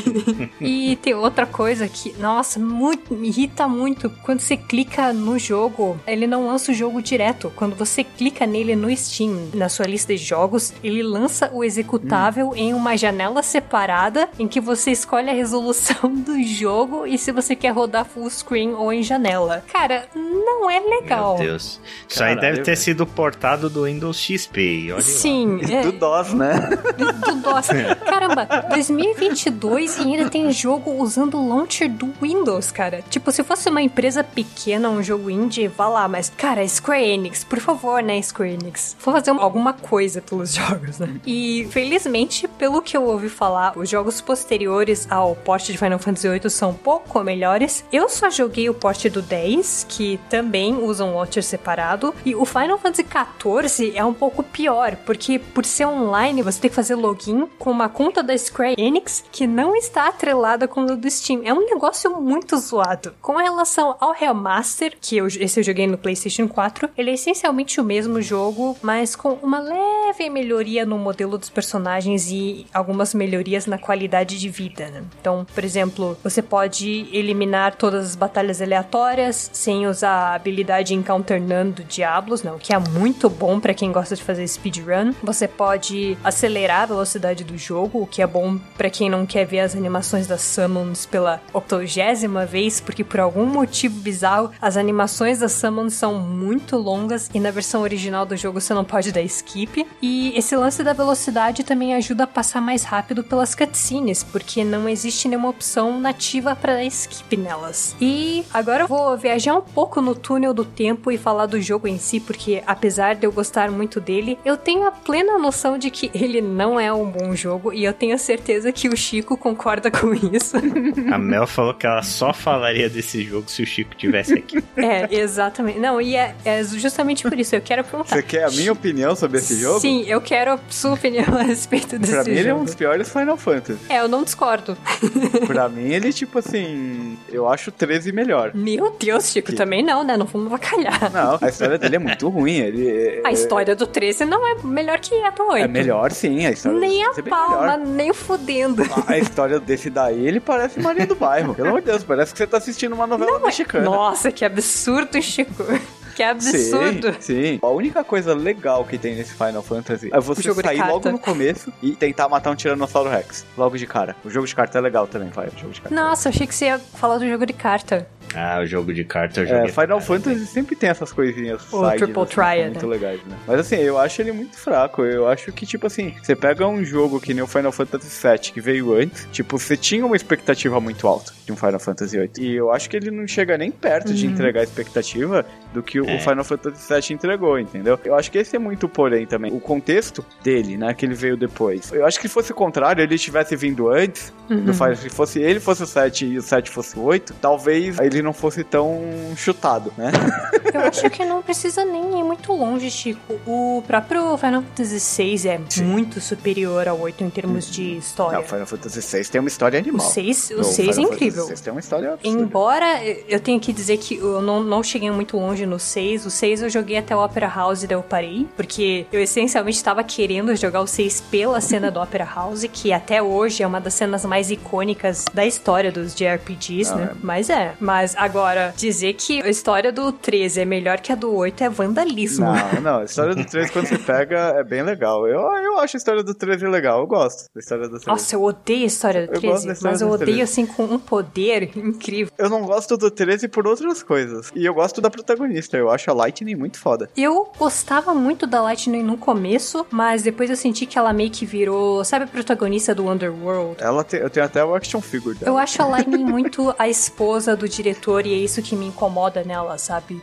[LAUGHS] e tem outra coisa que, nossa, muito, me irrita muito. Quando você clica no jogo, ele não lança o jogo direto. Quando você clica nele no Steam, na sua lista de jogos, ele lança o executável hum. em uma janela separada em que você escolhe a resolução [LAUGHS] do jogo e se você quer rodar full screen ou em janela. Cara, não é legal. Meu Deus. Isso Caralho. aí deve ter sido portado do Windows XP. Olha Sim. É. Do DOS, né? Do DOS. Caramba, 2022 e ainda tem jogo usando o launcher do Windows, cara. Tipo, se fosse uma empresa pequena, um jogo indie, vá lá. Mas, cara, Square Enix, por favor, né, Square Enix? Vou fazer alguma coisa pelos [LAUGHS] jogos, né? E, felizmente, pelo que eu ouvi falar, os jogos posteriores ao porte de Final Fantasy VIII são pouco melhores. Eu só joguei o porte do 10, que também usa um launcher separado, e o Final Fantasy XIV é um pouco pior, porque por ser online, você tem que fazer login com uma conta da Square Enix que não está atrelada com a do Steam. É um negócio muito zoado. Com relação ao Remaster, que eu, esse eu joguei no PlayStation 4, ele é essencialmente o mesmo jogo, mas com uma leve melhoria no modelo dos personagens e algumas melhorias na qualidade de vida. Né? Então, por exemplo, você pode pode eliminar todas as batalhas aleatórias sem usar a habilidade Encounter None do Diablos, não, que é muito bom para quem gosta de fazer speedrun. Você pode acelerar a velocidade do jogo, o que é bom para quem não quer ver as animações das Summons pela octogésima vez, porque por algum motivo bizarro as animações das Summons são muito longas e na versão original do jogo você não pode dar skip. E esse lance da velocidade também ajuda a passar mais rápido pelas cutscenes, porque não existe nenhuma opção nativa para dar skip nelas. E agora eu vou viajar um pouco no túnel do tempo e falar do jogo em si, porque apesar de eu gostar muito dele, eu tenho a plena noção de que ele não é um bom jogo e eu tenho certeza que o Chico concorda com isso. A Mel falou que ela só falaria desse jogo se o Chico tivesse aqui. [LAUGHS] É, exatamente. Não, e é, é justamente por isso. Eu quero perguntar. Você quer a minha opinião sobre esse jogo? Sim, eu quero a sua opinião a respeito desse jogo. Pra mim, ele é um dos piores Final Fantasy. É, eu não discordo. pra mim, ele, tipo assim, eu acho 13 melhor. Meu Deus, Chico, que... também não, né? Não vamos vacalhar. Não, a história dele é muito ruim. Ele, [LAUGHS] a história do 13 não é melhor que a do 8. É melhor, sim. A história nem a é palma, nem fudendo. A história desse daí, ele parece Maria do Bairro. Pelo amor de Deus, parece que você tá assistindo uma novela não, mexicana. Nossa, que absurdo, Chico. Que absurdo. Sim, sim. A única coisa legal que tem nesse Final Fantasy é você sair logo no começo e tentar matar um Tiranossauro Rex. Logo de cara. O jogo de carta é legal também, vai. O jogo de carta. Nossa, achei que você ia falar do jogo de carta. Ah, o jogo de carta eu joguei. É, Final Fantasy né? sempre tem essas coisinhas o sides, Triple assim, Triad, muito né? legais, né? Mas assim, eu acho ele muito fraco. Eu acho que, tipo assim, você pega um jogo que nem o Final Fantasy VII, que veio antes, tipo, você tinha uma expectativa muito alta de um Final Fantasy VIII. E eu acho que ele não chega nem perto uhum. de entregar a expectativa do que é. o Final Fantasy VII entregou, entendeu? Eu acho que esse é muito porém também. O contexto dele, né, que ele veio depois. Eu acho que se fosse o contrário, ele tivesse vindo antes, uhum. do Final, se fosse ele fosse o 7 e o 7 fosse o 8, talvez ele não fosse tão chutado, né? Eu acho que não precisa nem ir muito longe, Chico. O próprio Final Fantasy VI é Sim. muito superior ao 8 em termos de história. Não, o Final Fantasy VI tem uma história animal. O 6, o 6 é incrível. O tem uma história absurda. Embora eu tenha que dizer que eu não, não cheguei muito longe no 6, o 6 eu joguei até o Opera House e daí eu parei, porque eu essencialmente estava querendo jogar o 6 pela cena do Opera House, que até hoje é uma das cenas mais icônicas da história dos JRPGs, não, né? É. Mas é. Mas agora, dizer que a história do 13 é melhor que a do 8 é vandalismo. Não, não. A história do 13, quando você pega, é bem legal. Eu, eu acho a história do 13 legal. Eu gosto da história do 13. Nossa, eu odeio a história do 13. Eu mas eu odeio, assim, com um poder incrível. Eu não gosto do 13 por outras coisas. E eu gosto da protagonista. Eu acho a Lightning muito foda. Eu gostava muito da Lightning no começo, mas depois eu senti que ela meio que virou, sabe, a protagonista do Underworld. Ela tem, eu tenho até o action figure dela. Eu acho a Lightning muito a esposa do diretor e é isso que me incomoda nela, sabe?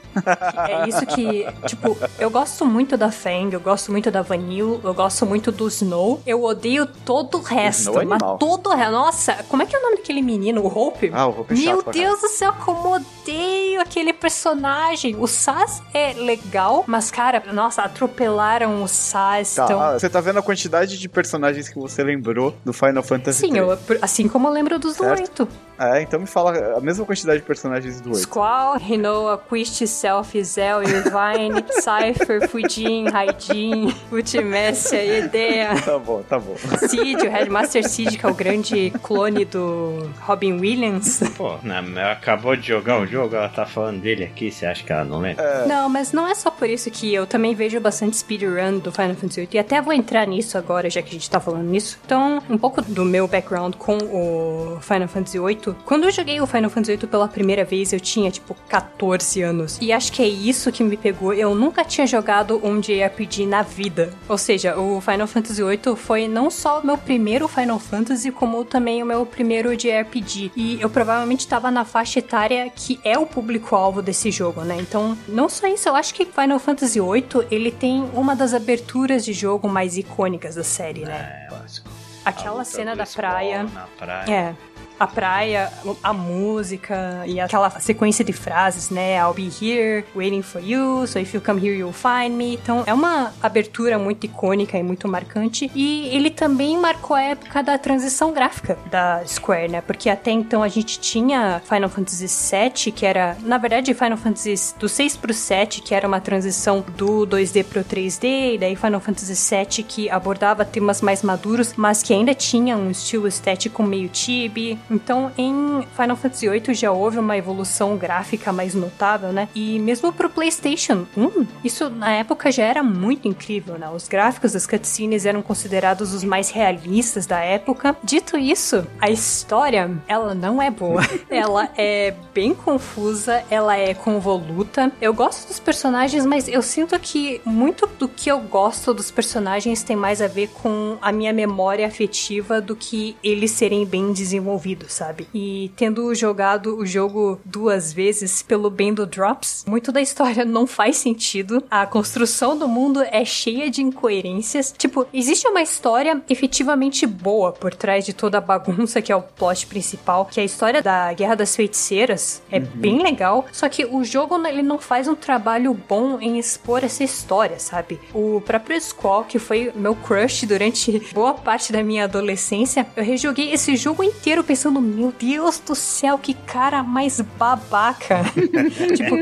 é isso que, tipo, eu gosto muito da Fang, eu gosto muito da Vanille, eu gosto muito do Snow. Eu odeio todo o resto, o mas todo o resto. Nossa, como é que é o nome daquele menino? O Hope? Ah, o Hope é Meu Deus do céu, como odeio aquele personagem. O Sass é legal, mas, cara, nossa, atropelaram o Sass. Tá, então... você tá vendo a quantidade de personagens que você lembrou do Final Fantasy Sim, eu, assim como eu lembro dos certo? 8. É, então me fala a mesma quantidade de personagens do 8. Squall, Rinoa, Quist, Self, Zel, Irvine, [LAUGHS] Cypher, Fujin, Raijin, Ultimessia, Edea. Tá bom, tá bom. Cid, o Headmaster Cid, que é o grande clone do Robin Williams. Pô, ela acabou de jogar o jogo, ela tá falando dele aqui, você acha que ela não lembra? É... Não, mas não é só por isso que eu também vejo bastante speedrun do Final Fantasy VIII, e até vou entrar nisso agora, já que a gente tá falando nisso. Então, um pouco do meu background com o Final Fantasy VIII. Quando eu joguei o Final Fantasy VIII pela primeira vez, eu tinha, tipo, 14 anos. E acho que é isso que me pegou. Eu nunca tinha jogado um JRPG na vida. Ou seja, o Final Fantasy VIII foi não só o meu primeiro Final Fantasy, como também o meu primeiro JRPG. E eu provavelmente estava na faixa etária que é o público-alvo desse jogo, né? Então, não só isso, eu acho que Final Fantasy VIII, ele tem uma das aberturas de jogo mais icônicas da série, né? É, lógico. Aquela cena da praia. praia. É a praia, a música e aquela sequência de frases, né? I'll be here, waiting for you, so if you come here, you'll find me. Então, é uma abertura muito icônica e muito marcante. E ele também marcou a época da transição gráfica da Square, né? Porque até então a gente tinha Final Fantasy VII, que era, na verdade, Final Fantasy do 6 pro 7, que era uma transição do 2D pro 3D, e daí Final Fantasy VII, que abordava temas mais maduros, mas que ainda tinha um estilo estético meio chibi Então, em Final Fantasy VIII já houve uma evolução gráfica mais notável, né? E mesmo pro PlayStation 1, isso na época já era muito incrível, né? Os gráficos das cutscenes eram considerados os mais realistas da época. Dito isso, a história, ela não é boa. [LAUGHS] ela é bem confusa, ela é convoluta. Eu gosto dos personagens, mas eu sinto que muito do que eu gosto dos personagens tem mais a ver com a minha memória afetiva do que eles serem bem desenvolvidos, sabe? E tendo jogado o jogo duas vezes pelo bem do Drops, muito da história não faz sentido. A construção do mundo é cheia de incoerências. Tipo, existe uma história efetivamente boa por trás de toda a bagunça que é o plot principal, que é a história da Guerra das Feiticeiras. É uhum. bem legal, só que o jogo ele não faz um trabalho bom em expor essa história, sabe? O próprio Squall, que foi meu crush durante [LAUGHS] boa parte da minha adolescência, eu rejoguei esse jogo inteiro pensando, meu Deus do céu, que cara mais babaca. [LAUGHS] tipo,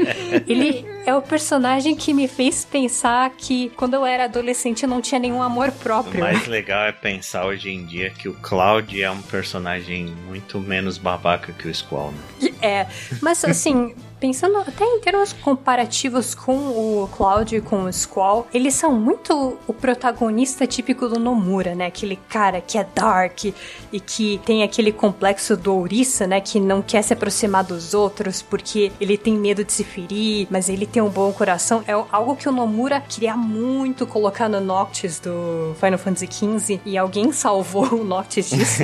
ele é o personagem que me fez pensar que quando eu era adolescente eu não tinha nenhum amor próprio. O mais legal é pensar hoje em dia que o Cloud é um personagem muito menos babaca que o Squall, né? É, mas assim, Pensando até em termos comparativos com o Cloud e com o Squall, eles são muito o protagonista típico do Nomura, né? Aquele cara que é dark e que tem aquele complexo do ouriça, né? Que não quer se aproximar dos outros porque ele tem medo de se ferir, mas ele tem um bom coração. É algo que o Nomura queria muito colocar no Noctis do Final Fantasy XV e alguém salvou o Noctis disso.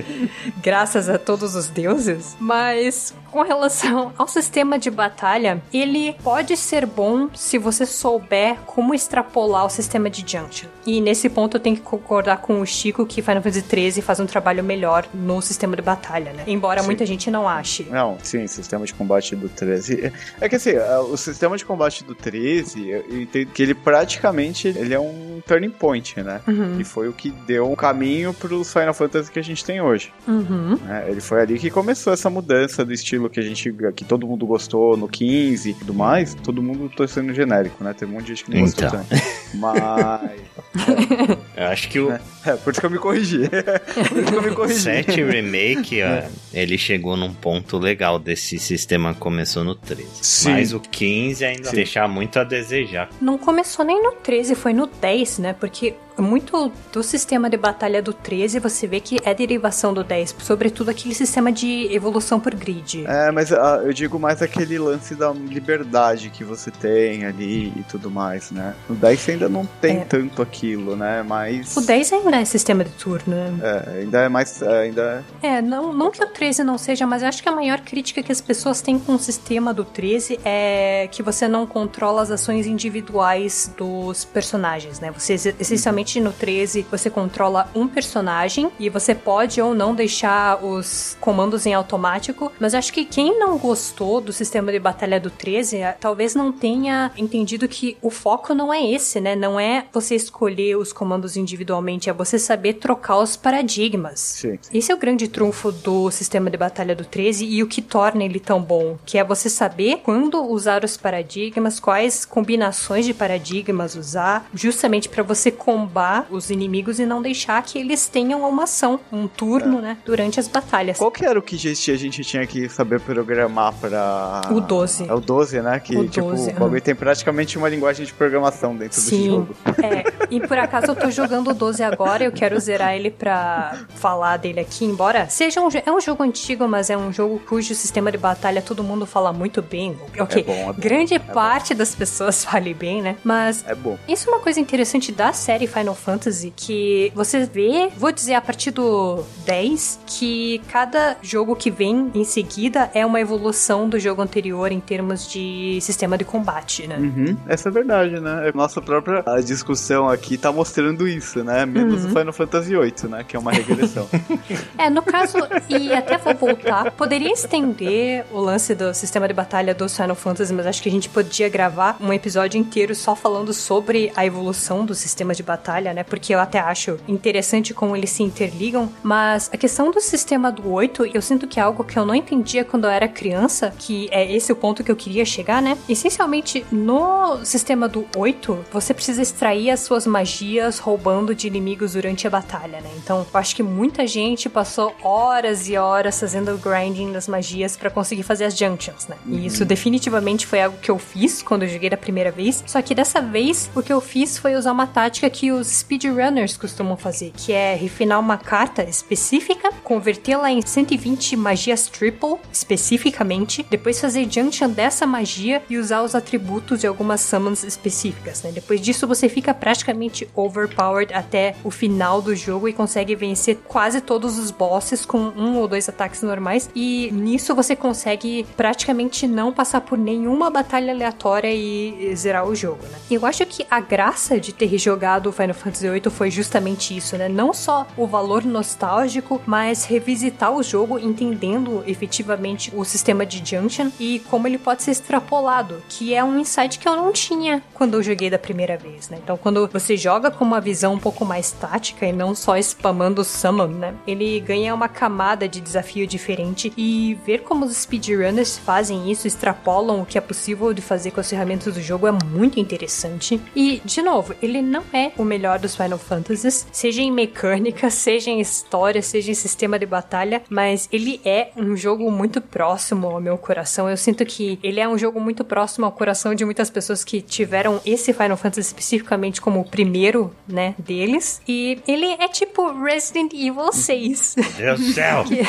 [LAUGHS] Graças a todos os deuses. Mas com relação ao sistema de batalha, ele pode ser bom se você souber como extrapolar o sistema de junction. E nesse ponto eu tenho que concordar com o Chico que Final Fantasy XIII faz um trabalho melhor no sistema de batalha, né? Embora sim. muita gente não ache. Não, sim, o sistema de combate do 13. É que assim, é, o sistema de combate do 13, que ele praticamente ele é um turning point, né? Uhum. E foi o que deu um caminho para os Final Fantasy que a gente tem hoje. Uhum. É, ele foi ali que começou essa mudança do estilo estilo que a gente que todo mundo gostou no 15 e tudo mais, todo mundo torcendo genérico, né? Tem um monte de gente que não então. gostou tanto. [LAUGHS] Mas. [LAUGHS] Eu acho que o. É, é, por isso que eu me corrigi. [LAUGHS] por isso que eu me corrigi. 7 Remake, ó, é. ele chegou num ponto legal desse sistema que começou no 13. Sim. Mas o 15 ainda Sim. deixar muito a desejar. Não começou nem no 13, foi no 10, né? Porque muito do sistema de batalha do 13 você vê que é derivação do 10, sobretudo aquele sistema de evolução por grid. É, mas uh, eu digo mais aquele lance da liberdade que você tem ali e tudo mais, né? No 10 você ainda não tem é. tanto aquilo, né? Mas. O 10 ainda é sistema de turno, né? É, ainda é mais. É, ainda é, não, não que o 13 não seja, mas eu acho que a maior crítica que as pessoas têm com o sistema do 13 é que você não controla as ações individuais dos personagens, né? Você essencialmente no 13 você controla um personagem e você pode ou não deixar os comandos em automático, mas acho que quem não gostou do sistema de batalha do 13 eh, talvez não tenha entendido que o foco não é esse, né? Não é você escolher os comandos individualmente, é você saber trocar os paradigmas. Sim. Esse é o grande trunfo do sistema de batalha do 13 e o que torna ele tão bom, que é você saber quando usar os paradigmas, quais combinações de paradigmas usar, justamente para você combater os inimigos e não deixar que eles tenham uma ação, um turno, é. né, durante as batalhas. Qual que era o que a gente tinha que saber programar para O 12. É o 12, né? Que, o tipo, 12, o bagulho tem praticamente uma linguagem de programação dentro Sim. do jogo. É, e por acaso eu tô jogando o 12 agora, eu quero zerar ele pra falar dele aqui, embora seja um, é um jogo antigo, mas é um jogo cujo sistema de batalha todo mundo fala muito bem. Ok, é bom, é bom, grande é parte bom. das pessoas [LAUGHS] fale bem, né? Mas é bom. isso é uma coisa interessante da série Final Fantasy que você vê, vou dizer a partir do 10, que cada jogo que vem em seguida é uma evolução do jogo anterior em termos de sistema de combate, né? Uhum. Essa é verdade, né? Nossa própria discussão aqui tá mostrando isso, né? Menos uhum. o Final Fantasy VIII, né? Que é uma regressão. [LAUGHS] é, no caso, e até vou voltar, poderia estender o lance do sistema de batalha dos Final Fantasy, mas acho que a gente podia gravar um episódio inteiro só falando sobre a evolução dos sistemas de batalha batalha, né? Porque eu até acho interessante como eles se interligam. Mas a questão do sistema do 8, eu sinto que é algo que eu não entendia quando eu era criança, que é esse o ponto que eu queria chegar, né? Essencialmente, no sistema do 8, você precisa extrair as suas suas magias roubando de inimigos durante a batalha, né? Então, eu acho que muita gente passou horas e horas fazendo o grinding das magias para conseguir fazer as junctions, né? E isso uhum. definitivamente foi algo que eu fiz quando eu joguei da primeira vez. Só que dessa vez, o que eu fiz foi usar uma tática que os speedrunners costumam fazer, que é refinar uma carta específica, convertê-la em 120 magias triple, especificamente, depois fazer junction dessa magia e usar os atributos de algumas summons específicas, né? Depois disso, você fica praticamente overpowered até o final do jogo e consegue vencer quase todos os bosses com um ou dois ataques normais. E nisso você consegue praticamente não passar por nenhuma batalha aleatória e zerar o jogo, né? Eu acho que a graça de ter jogado Final Fantasy VIII foi justamente isso, né? Não só o valor nostálgico, mas revisitar o jogo entendendo efetivamente o sistema de Junction e como ele pode ser extrapolado, que é um insight que eu não tinha quando eu joguei da primeira vez, né? Então, quando você joga com uma visão um pouco mais tática e não só spamando summon, né? Ele ganha uma camada de desafio diferente e ver como os speedrunners fazem isso, extrapolam o que é possível de fazer com as ferramentas do jogo é muito interessante. E, de novo, ele não é o melhor dos Final Fantasies, seja em mecânica, seja em história, seja em sistema de batalha, mas ele é um jogo muito próximo ao meu coração. Eu sinto que ele é um jogo muito próximo ao coração de muitas pessoas que tiveram esse Final Fantasy especificamente como o primeiro, né, deles. E ele é tipo Resident Evil 6. Deus do céu! [LAUGHS] que...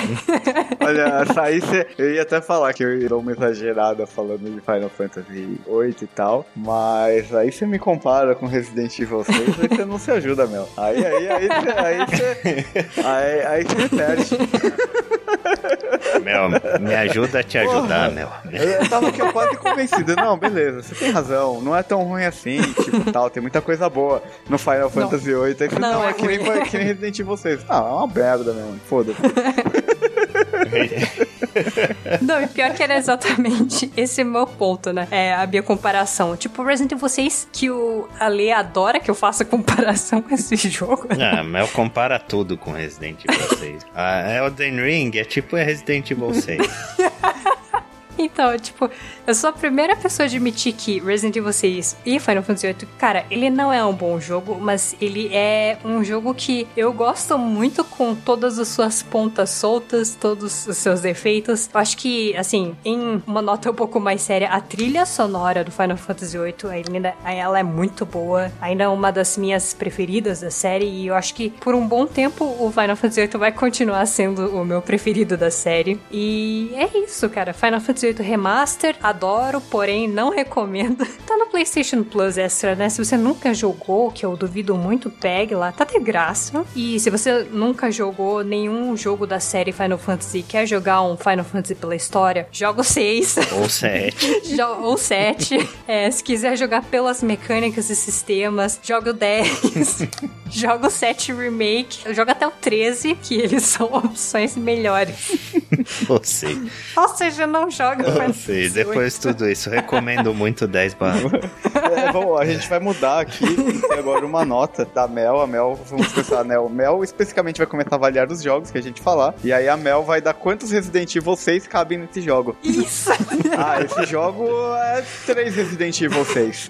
[LAUGHS] Olha, aí você, eu ia até falar que eu ia dar uma exagerada falando de Final Fantasy 8 e tal, mas aí você me compara com Resident Evil 6 e você não se ajuda, meu. Aí, aí, aí, aí, você, aí, aí você perde. Mel, me ajuda a te ajudar, Mel. Eu tava aqui quase convencido. Não, beleza, você tem razão. Não é tão ruim assim, tipo, tal. Tem muita coisa boa no Final Fantasy VIII. Aí não, não é, é que, nem, que nem [LAUGHS] Resident Evil 6. Ah, é uma merda mesmo. Foda-se. [LAUGHS] Não, e pior que era exatamente esse meu ponto, né? É a minha comparação. Tipo, Resident Evil 6, que o Ale adora que eu faça comparação com esse jogo. Ah, mas eu compara tudo com Resident Evil 6. [LAUGHS] A Elden Ring é tipo Resident Evil 6. [LAUGHS] Então, tipo, eu sou a primeira pessoa a admitir que Resident Evil 6 e Final Fantasy VIII, cara, ele não é um bom jogo, mas ele é um jogo que eu gosto muito com todas as suas pontas soltas, todos os seus defeitos. Eu acho que, assim, em uma nota um pouco mais séria, a trilha sonora do Final Fantasy VIII, ainda, ela é muito boa, ainda é uma das minhas preferidas da série, e eu acho que por um bom tempo o Final Fantasy VIII vai continuar sendo o meu preferido da série. E é isso, cara. Final Fantasy 18 Remaster, adoro, porém não recomendo. [LAUGHS] Tá no PlayStation Plus Extra, né? Se você nunca jogou, que eu duvido muito, pegue lá, tá de graça. E se você nunca jogou nenhum jogo da série Final Fantasy e quer jogar um Final Fantasy pela história, joga o 6. [LAUGHS] Ou 7. Ou 7. [LAUGHS] É, se quiser jogar pelas mecânicas e sistemas, joga o 10. joga o 7 Remake. Joga até o 13, que eles são opções melhores. Ou. Ou seja, não joga Final Fantasy. Depois de tudo isso, recomendo muito 10 barras. É, bom, a gente vai mudar aqui agora uma nota da Mel. A Mel, vamos começar, né? O Mel especificamente vai começar a avaliar os jogos que a gente falar. E aí a Mel vai dar quantos Resident Evil 6 cabem nesse jogo. Isso! Ah, esse jogo é 3 Resident Evil 6.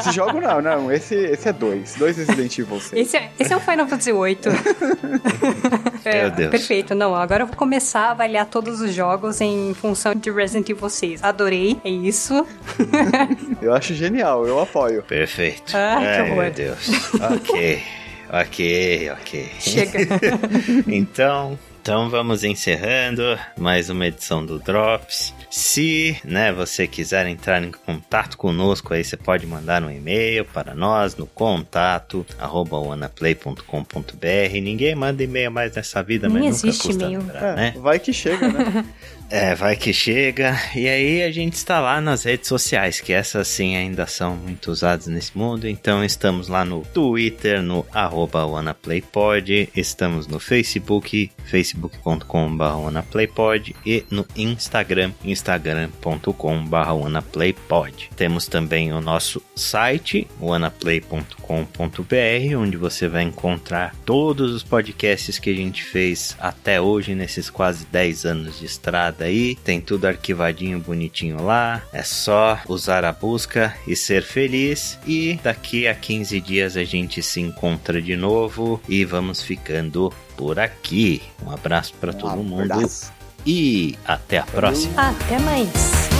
esse jogo não, não. Esse, esse é 2. 2 Resident Evil 6. Esse é, esse é o Final Fantasy 8. é, Meu Deus. Perfeito. Não, agora eu vou começar a avaliar todos os jogos em em função de Resident Evil 6. Adorei, é isso. [LAUGHS] eu acho genial, eu apoio. Perfeito. Ah, Ai, que horror. meu Deus. ok, [LAUGHS] ok, ok. Chega. [LAUGHS] então, então vamos encerrando mais uma edição do Drops. Se, né, você quiser entrar em contato conosco, aí você pode mandar um e-mail para nós no contato arroba Ninguém manda e-mail mais nessa vida, Nem mas nunca custa e-mail. Lembrar, né? É, vai que chega, né? É, vai que chega. E aí a gente está lá nas redes sociais, que essas sim ainda são muito usadas nesse mundo. Então estamos lá no Twitter, no WannaPlayPod. Estamos no Facebook, facebook facebook.com.br onaplaypod e no Instagram, instagram.com.br onaplaypod. Temos também o nosso site, onaplay.com.br, onde você vai encontrar todos os podcasts que a gente fez até hoje, nesses quase 10 anos de estrada aí. Tem tudo arquivadinho, bonitinho lá. É só usar a busca e ser feliz. E daqui a 15 dias a gente se encontra de novo e vamos ficando por aqui. Um abraço para um todo abraço. mundo e até a próxima. Até mais.